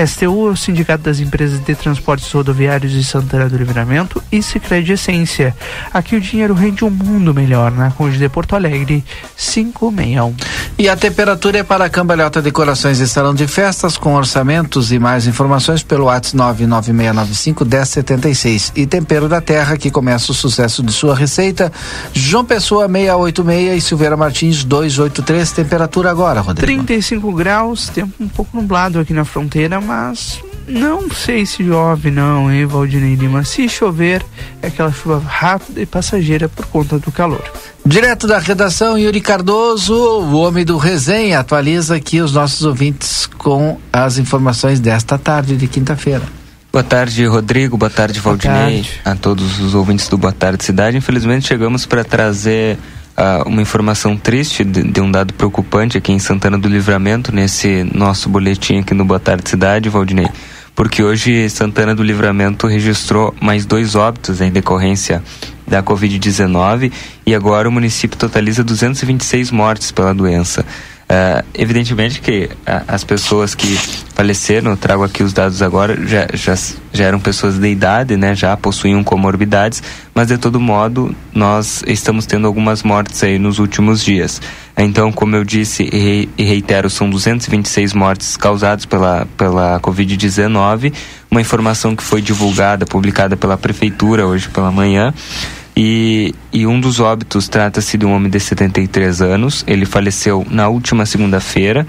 [SPEAKER 1] STU é o Sindicato das Empresas de Transportes Rodoviários de Santana do Livramento e Sicredi Essência. Aqui o dinheiro rende um mundo melhor na Conde de Porto Alegre 561.
[SPEAKER 2] E a temperatura é para Cambalhota Decorações e Salão de Festas com orçamentos e mais informações pelo WhatsApp 99695 1076. E Tempero da Terra, que começa o sucesso de sua receita. João Pessoa 686 e Silveira Martins 283. Temperatura agora, Rodrigo.
[SPEAKER 1] 35 graus, tempo um pouco nublado aqui na fronteira, mas não sei se chove não, hein, Valdinei Lima. Se chover, é aquela chuva rápida e passageira por conta do calor.
[SPEAKER 2] Direto da redação, Yuri Cardoso, o homem do resenha, atualiza aqui os nossos ouvintes com as informações desta tarde de quinta-feira.
[SPEAKER 24] Boa tarde, Rodrigo. Boa tarde, Valdinei. A todos os ouvintes do Boa Tarde Cidade. Infelizmente, chegamos para trazer ah, uma informação triste de, de um dado preocupante aqui em Santana do Livramento, nesse nosso boletim aqui no Boa Tarde Cidade, Valdinei. Porque hoje Santana do Livramento registrou mais dois óbitos em decorrência da Covid-19 e agora o município totaliza 226 mortes pela doença. Ah, evidentemente que ah, as pessoas que faleceram, eu trago aqui os dados agora, já, já, já eram pessoas de idade, né, já possuíam comorbidades, mas de todo modo nós estamos tendo algumas mortes aí nos últimos dias. Então, como eu disse e reitero, são 226 mortes causadas pela, pela Covid-19, uma informação que foi divulgada, publicada pela Prefeitura hoje pela manhã. E, e um dos óbitos trata-se de um homem de 73 anos. Ele faleceu na última segunda-feira,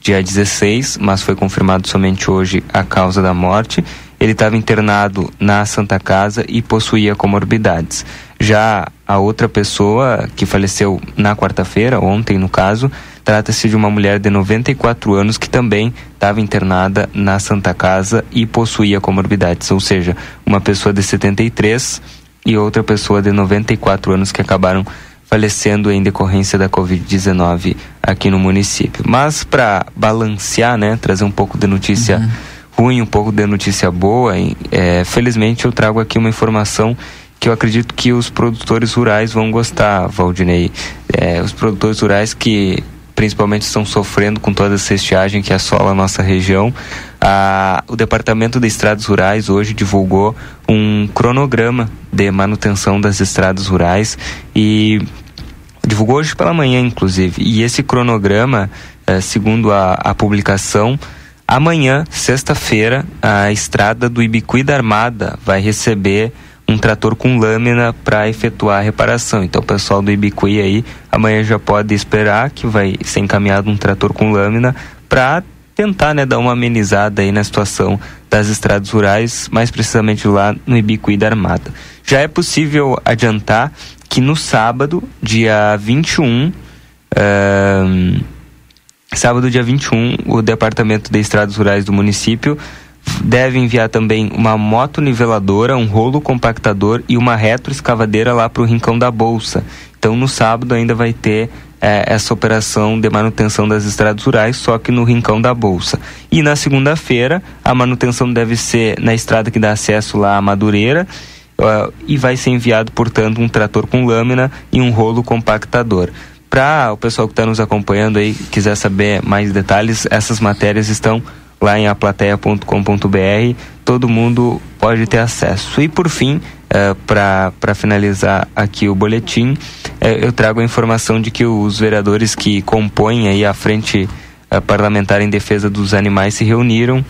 [SPEAKER 24] dia 16, mas foi confirmado somente hoje a causa da morte. ele estava internado na Santa Casa e possuía comorbidades. Já a outra pessoa que faleceu na quarta-feira, ontem no caso, trata-se de uma mulher de 94 anos que também estava internada na Santa Casa e possuía comorbidades, ou seja, uma pessoa de 73 e outra pessoa de 94 anos que acabaram falecendo em decorrência da Covid-19 aqui no município. Mas para balancear, né, trazer um pouco de notícia uhum. ruim, um pouco de notícia boa, é, felizmente eu trago aqui uma informação que eu acredito que os produtores rurais vão gostar, Valdinei. É, os produtores rurais que principalmente estão sofrendo com toda essa estiagem que assola a nossa região. Ah, o Departamento de Estradas Rurais hoje divulgou um cronograma de manutenção das estradas rurais e divulgou hoje pela manhã, inclusive. E esse cronograma, eh, segundo a, a publicação, amanhã, sexta-feira, a estrada do Ibicuí da Armada vai receber um trator com lâmina para efetuar a reparação. Então, o pessoal do Ibicuí aí amanhã já pode esperar que vai ser encaminhado um trator com lâmina para tentar né, dar uma amenizada aí na situação das estradas rurais, mais precisamente lá no Ibicuí da Armada. Já é possível adiantar que no sábado, dia 21, uh, sábado, dia 21, o Departamento de Estradas Rurais do município deve enviar também uma moto niveladora, um rolo compactador e uma retroescavadeira lá para o Rincão da Bolsa. Então, no sábado ainda vai ter é, essa operação de manutenção das estradas rurais, só que no Rincão da Bolsa. E na segunda-feira, a manutenção deve ser na estrada que dá acesso lá à Madureira. Uh, e vai ser enviado, portanto, um trator com lâmina e um rolo compactador. Para o pessoal que está nos acompanhando aí, quiser saber mais detalhes, essas matérias estão lá em aplateia.com.br, todo mundo pode ter acesso. E por fim, uh, para finalizar aqui o boletim, uh, eu trago a informação de que os vereadores que compõem aí a frente uh, parlamentar em defesa dos animais se reuniram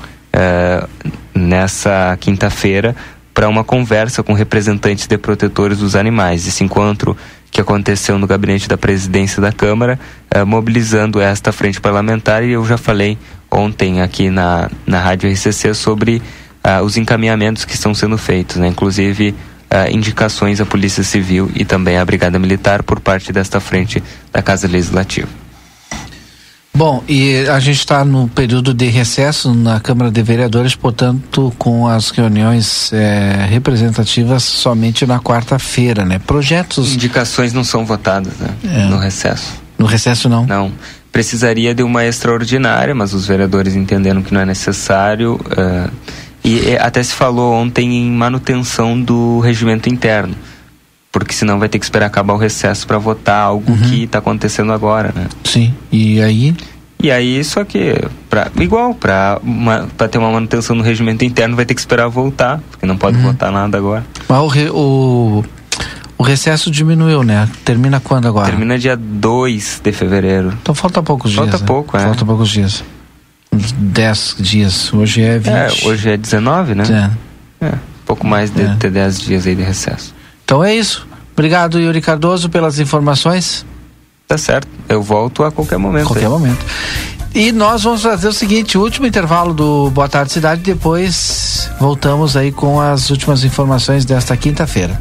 [SPEAKER 24] nessa quinta-feira para uma conversa com representantes de protetores dos animais. Esse encontro que aconteceu no gabinete da presidência da Câmara, mobilizando esta frente parlamentar, e eu já falei ontem aqui na, na Rádio RCC sobre uh, os encaminhamentos que estão sendo feitos, né? inclusive uh, indicações à Polícia Civil e também à Brigada Militar por parte desta frente da Casa Legislativa.
[SPEAKER 2] Bom, e a gente está no período de recesso na Câmara de Vereadores, portanto, com as reuniões é, representativas somente na quarta-feira, né? Projetos.
[SPEAKER 24] Indicações não são votadas, né? É. No recesso.
[SPEAKER 2] No recesso não?
[SPEAKER 24] Não precisaria de uma extraordinária, mas os vereadores entenderam que não é necessário. Uh, e até se falou ontem em manutenção do regimento interno, porque senão vai ter que esperar acabar o recesso para votar algo uhum. que está acontecendo agora, né?
[SPEAKER 2] Sim. E aí?
[SPEAKER 24] E aí, só que, pra, igual, para ter uma manutenção no regimento interno, vai ter que esperar voltar, porque não pode uhum. votar nada agora.
[SPEAKER 2] Mas o, re, o o recesso diminuiu, né? Termina quando agora?
[SPEAKER 24] Termina dia 2 de fevereiro.
[SPEAKER 2] Então falta poucos
[SPEAKER 24] falta
[SPEAKER 2] dias.
[SPEAKER 24] Falta pouco,
[SPEAKER 2] né?
[SPEAKER 24] é.
[SPEAKER 2] Falta poucos dias. 10 dias. Hoje é 20.
[SPEAKER 24] É, hoje é 19, né? É. é pouco mais de é. 10 dias aí de recesso.
[SPEAKER 2] Então é isso. Obrigado, Yuri Cardoso, pelas informações.
[SPEAKER 24] Tá certo. Eu volto a qualquer momento.
[SPEAKER 2] Qualquer aí. momento. E nós vamos fazer o seguinte, o último intervalo do Boa Tarde Cidade, depois voltamos aí com as últimas informações desta quinta-feira.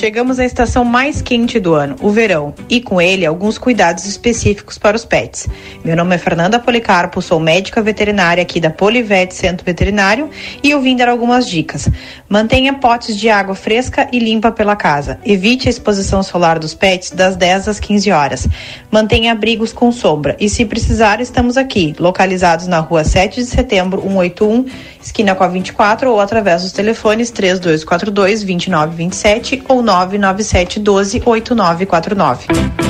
[SPEAKER 15] Chegamos à estação mais quente do ano, o verão, e com ele alguns cuidados específicos para os pets. Meu nome é Fernanda Policarpo, sou médica veterinária aqui da Polivete Centro Veterinário e eu vim dar algumas dicas. Mantenha potes de água fresca e limpa pela casa. Evite a exposição solar dos pets das 10 às 15 horas. Mantenha abrigos com sombra e se precisar, estamos aqui, localizados na rua 7 de setembro, 181, esquina com a 24 ou através dos telefones 3242 2927 ou 997 12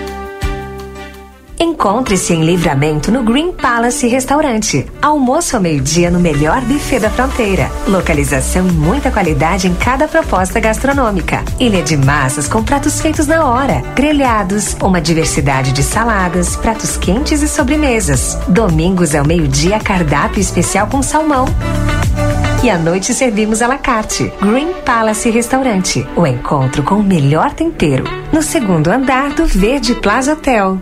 [SPEAKER 7] Encontre-se em Livramento no Green Palace Restaurante. Almoço ao meio-dia no melhor buffet da fronteira. Localização e muita qualidade em cada proposta gastronômica. Ilha de massas com pratos feitos na hora, grelhados, uma diversidade de saladas, pratos quentes e sobremesas. Domingos ao meio-dia cardápio especial com salmão. E à noite servimos à la carte. Green Palace Restaurante. O encontro com o melhor tempero. No segundo andar do Verde Plaza Hotel.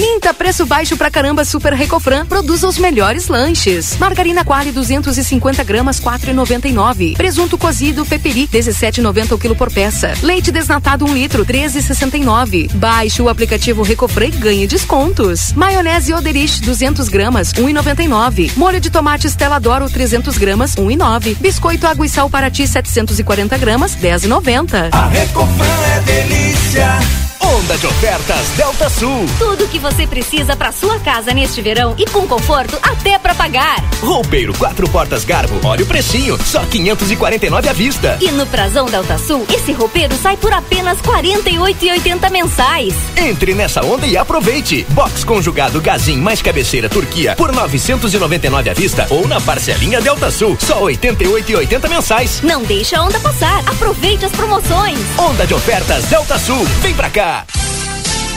[SPEAKER 25] Quinta, preço baixo pra caramba Super Recofran. Produz os melhores lanches. Margarina Quali 250 gramas 4,99. Presunto cozido Peperi 17,90 o quilo por peça. Leite desnatado 1 litro 13,69. Baixe o aplicativo Recofran e ganhe descontos. Maionese Oderich 200 gramas 1,99. Molho de tomate Stella Doro 300 gramas 1,9. Biscoito Água e Sal Paraty 740 gramas 10,90.
[SPEAKER 26] A Recofran é delícia.
[SPEAKER 27] Onda de ofertas Delta Sul.
[SPEAKER 28] Tudo que você precisa para sua casa neste verão e com conforto até para pagar.
[SPEAKER 27] Roupeiro quatro portas Garbo. Olha o precinho, só 549 à vista.
[SPEAKER 28] E no Prazão Delta Sul, esse roupeiro sai por apenas 48,80 mensais.
[SPEAKER 27] Entre nessa onda e aproveite. Box conjugado Gazin mais cabeceira Turquia por 999 à vista ou na parcelinha Delta Sul, só 88,80 mensais.
[SPEAKER 28] Não deixa a onda passar. Aproveite as promoções.
[SPEAKER 27] Onda de ofertas Delta Sul. Vem pra cá.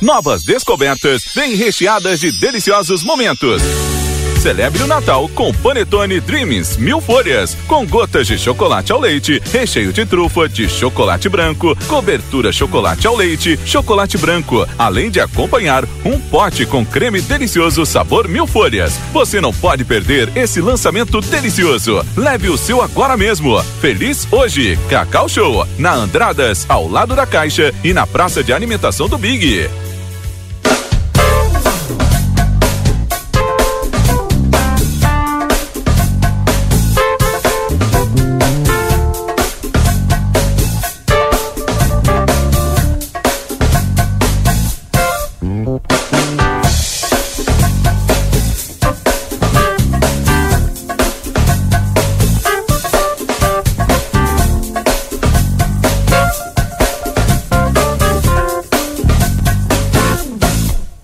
[SPEAKER 29] Novas descobertas vêm recheadas de deliciosos momentos.
[SPEAKER 30] Celebre o Natal com Panetone Dreams mil folhas, com gotas de chocolate ao leite, recheio de trufa, de chocolate branco, cobertura chocolate ao leite, chocolate branco, além de acompanhar um pote com creme delicioso sabor mil folhas. Você não pode perder esse lançamento delicioso. Leve o seu agora mesmo. Feliz hoje, Cacau Show, na Andradas, ao lado da Caixa e na Praça de Alimentação do Big.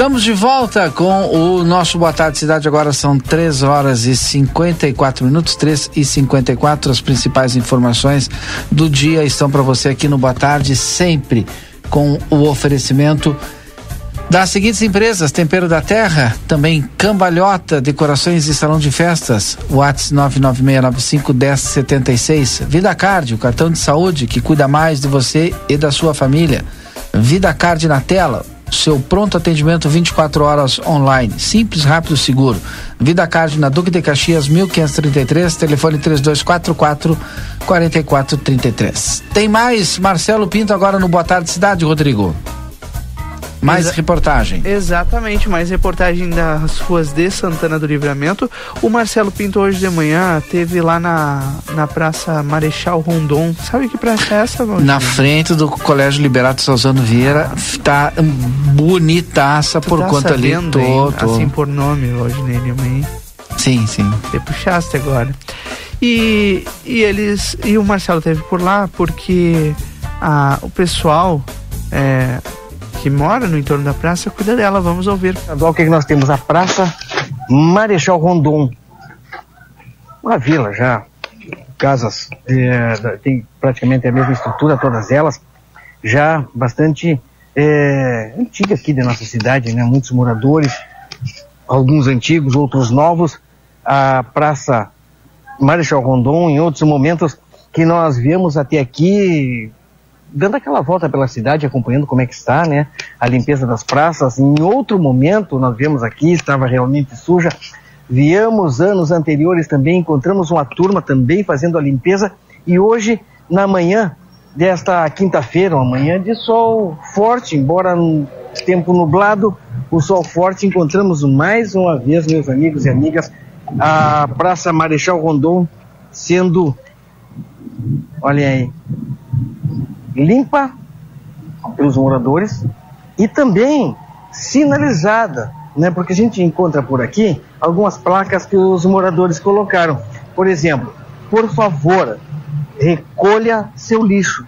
[SPEAKER 2] Estamos de volta com o nosso Boa Tarde Cidade. Agora são 3 horas e 54 minutos, 3 e 54. As principais informações do dia estão para você aqui no Boa Tarde, sempre com o oferecimento das seguintes empresas: Tempero da Terra, também Cambalhota, Decorações e Salão de Festas, Whats 996951076, Vida Card, o cartão de saúde que cuida mais de você e da sua família. Vida Card na tela, seu pronto atendimento 24 horas online, simples, rápido, seguro. Vida Card na Duque de Caxias 1533, telefone 3244 4433. Tem mais Marcelo Pinto agora no Boa Tarde Cidade, Rodrigo. Mais
[SPEAKER 1] Exa-
[SPEAKER 2] reportagem.
[SPEAKER 1] Exatamente, mais reportagem das ruas de Santana do Livramento. O Marcelo Pinto hoje de manhã teve lá na, na Praça Marechal Rondon. Sabe que praça é essa, Valdir?
[SPEAKER 2] Na frente do Colégio Liberato Salzano Vieira, tá bonitaça
[SPEAKER 1] Tu
[SPEAKER 2] por
[SPEAKER 1] tá
[SPEAKER 2] conta ali. Tô,
[SPEAKER 1] hein?
[SPEAKER 2] tô.
[SPEAKER 1] Assim por nome, hoje nele, hein?
[SPEAKER 2] Sim, sim.
[SPEAKER 1] Você puxaste agora. E, e eles. E o Marcelo teve por lá porque a, o pessoal é, que mora no entorno da praça cuida dela. Vamos ouvir.
[SPEAKER 31] O que, que nós temos? A Praça Marechal Rondon. Uma vila já. Casas, é, tem praticamente a mesma estrutura, todas elas. Já bastante é, antiga aqui da nossa cidade, né? Muitos moradores, alguns antigos, outros novos. A Praça Marechal Rondon, em outros momentos que nós viemos até aqui, dando aquela volta pela cidade, acompanhando como é que está, né? A limpeza das praças. Em outro momento, nós viemos aqui, estava realmente suja. Viemos anos anteriores também, encontramos uma turma também fazendo a limpeza. E hoje, na manhã desta quinta-feira, uma manhã de sol forte, embora um tempo nublado, o sol forte, encontramos mais uma vez, meus amigos e amigas, a Praça Marechal Rondon sendo, olha aí, limpa pelos moradores e também sinalizada, né? Porque a gente encontra por aqui algumas placas que os moradores colocaram. Por exemplo, por favor, recolha seu lixo.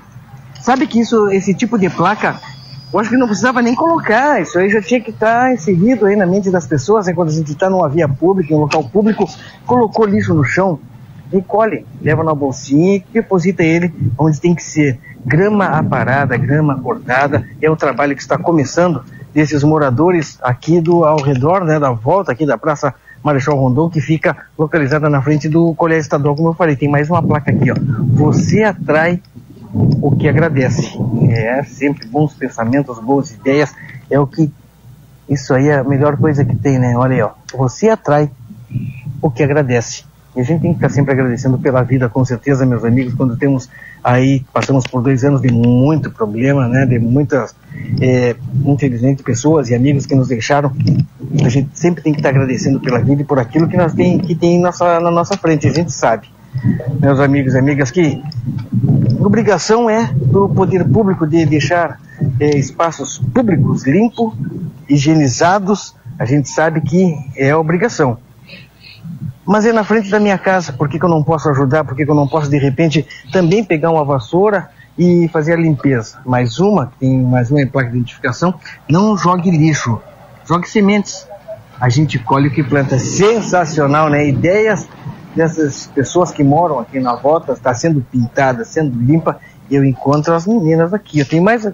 [SPEAKER 31] Sabe que isso, esse tipo de placa, eu acho que não precisava nem colocar. Isso aí já tinha que estar inserido aí na mente das pessoas, né? quando a gente está numa via pública, em um local público, colocou lixo no chão, recolhe, leva na bolsinha e deposita ele onde tem que ser. Grama aparada, grama cortada, é o trabalho que está começando desses moradores aqui do ao redor, né, da volta aqui da Praça Marechal Rondon, que fica localizada na frente do Colégio Estadual, como eu falei. Tem mais uma placa aqui, ó. Você atrai o que agradece. É sempre bons pensamentos, boas ideias, é o que isso aí é a melhor coisa que tem, né? Olha aí, ó. Você atrai o que agradece. E a gente tem que estar sempre agradecendo pela vida, com certeza, meus amigos, quando temos aí, passamos por dois anos de muito problema, né? De muitas, é, infelizmente, pessoas e amigos que nos deixaram. A gente sempre tem que estar agradecendo pela vida e por aquilo que nós tem, que tem nossa, na nossa frente. A gente sabe, meus amigos e amigas, que obrigação é do poder público de deixar eh, espaços públicos limpos, higienizados. A gente sabe que é obrigação. Mas é na frente da minha casa. Por que, que eu não posso ajudar? Por que, que eu não posso, de repente, também pegar uma vassoura e fazer a limpeza? Mais uma, tem mais uma placa de identificação, não jogue lixo, jogue sementes. A gente colhe o que planta. Sensacional, né? Ideias dessas pessoas que moram aqui na volta, está sendo pintada, sendo limpa, eu encontro as meninas aqui. Eu tenho mais.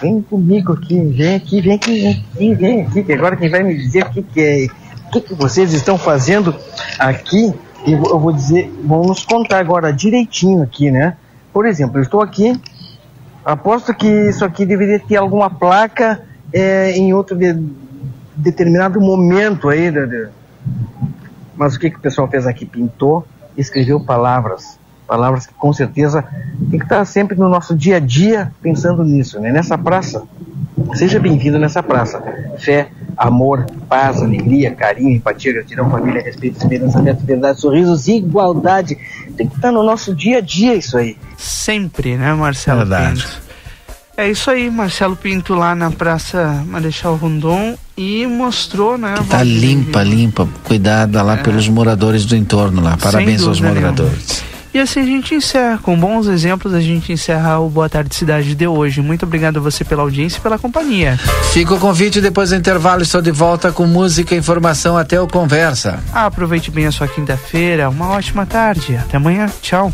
[SPEAKER 31] Vem comigo aqui, vem aqui, vem aqui, vem aqui, vem aqui, que agora quem vai me dizer o que, que é, o que, que vocês estão fazendo aqui, eu, vou dizer, vão nos contar agora direitinho aqui, né? Por exemplo, eu estou aqui, aposto que isso aqui deveria ter alguma placa é, em outro de, determinado momento aí, de, mas o que, que o pessoal fez aqui? Pintou, escreveu palavras. Palavras que com certeza tem que estar sempre no nosso dia a dia pensando nisso, né? Nessa praça. Seja bem-vindo nessa praça. Fé, amor, paz, alegria, carinho, empatia, gratidão, família, respeito, esperança, verdade, sorrisos, igualdade. Tem que estar no nosso dia a dia isso aí.
[SPEAKER 1] Sempre, né, Marcelo?
[SPEAKER 2] Verdade.
[SPEAKER 1] Pinto? É isso aí, Marcelo Pinto lá na Praça Marechal Rondon e mostrou, né?
[SPEAKER 2] Tá limpa, limpa, cuidada lá é. pelos moradores do entorno lá. Parabéns aos moradores.
[SPEAKER 1] Nenhuma. E assim a gente encerra, com bons exemplos, a gente encerra o Boa Tarde Cidade de hoje. Muito obrigado a você pela audiência e pela companhia.
[SPEAKER 2] Fica o convite depois do intervalo, estou de volta com música, informação até o conversa.
[SPEAKER 1] aproveite bem a sua quinta-feira, uma ótima tarde. Até amanhã, tchau.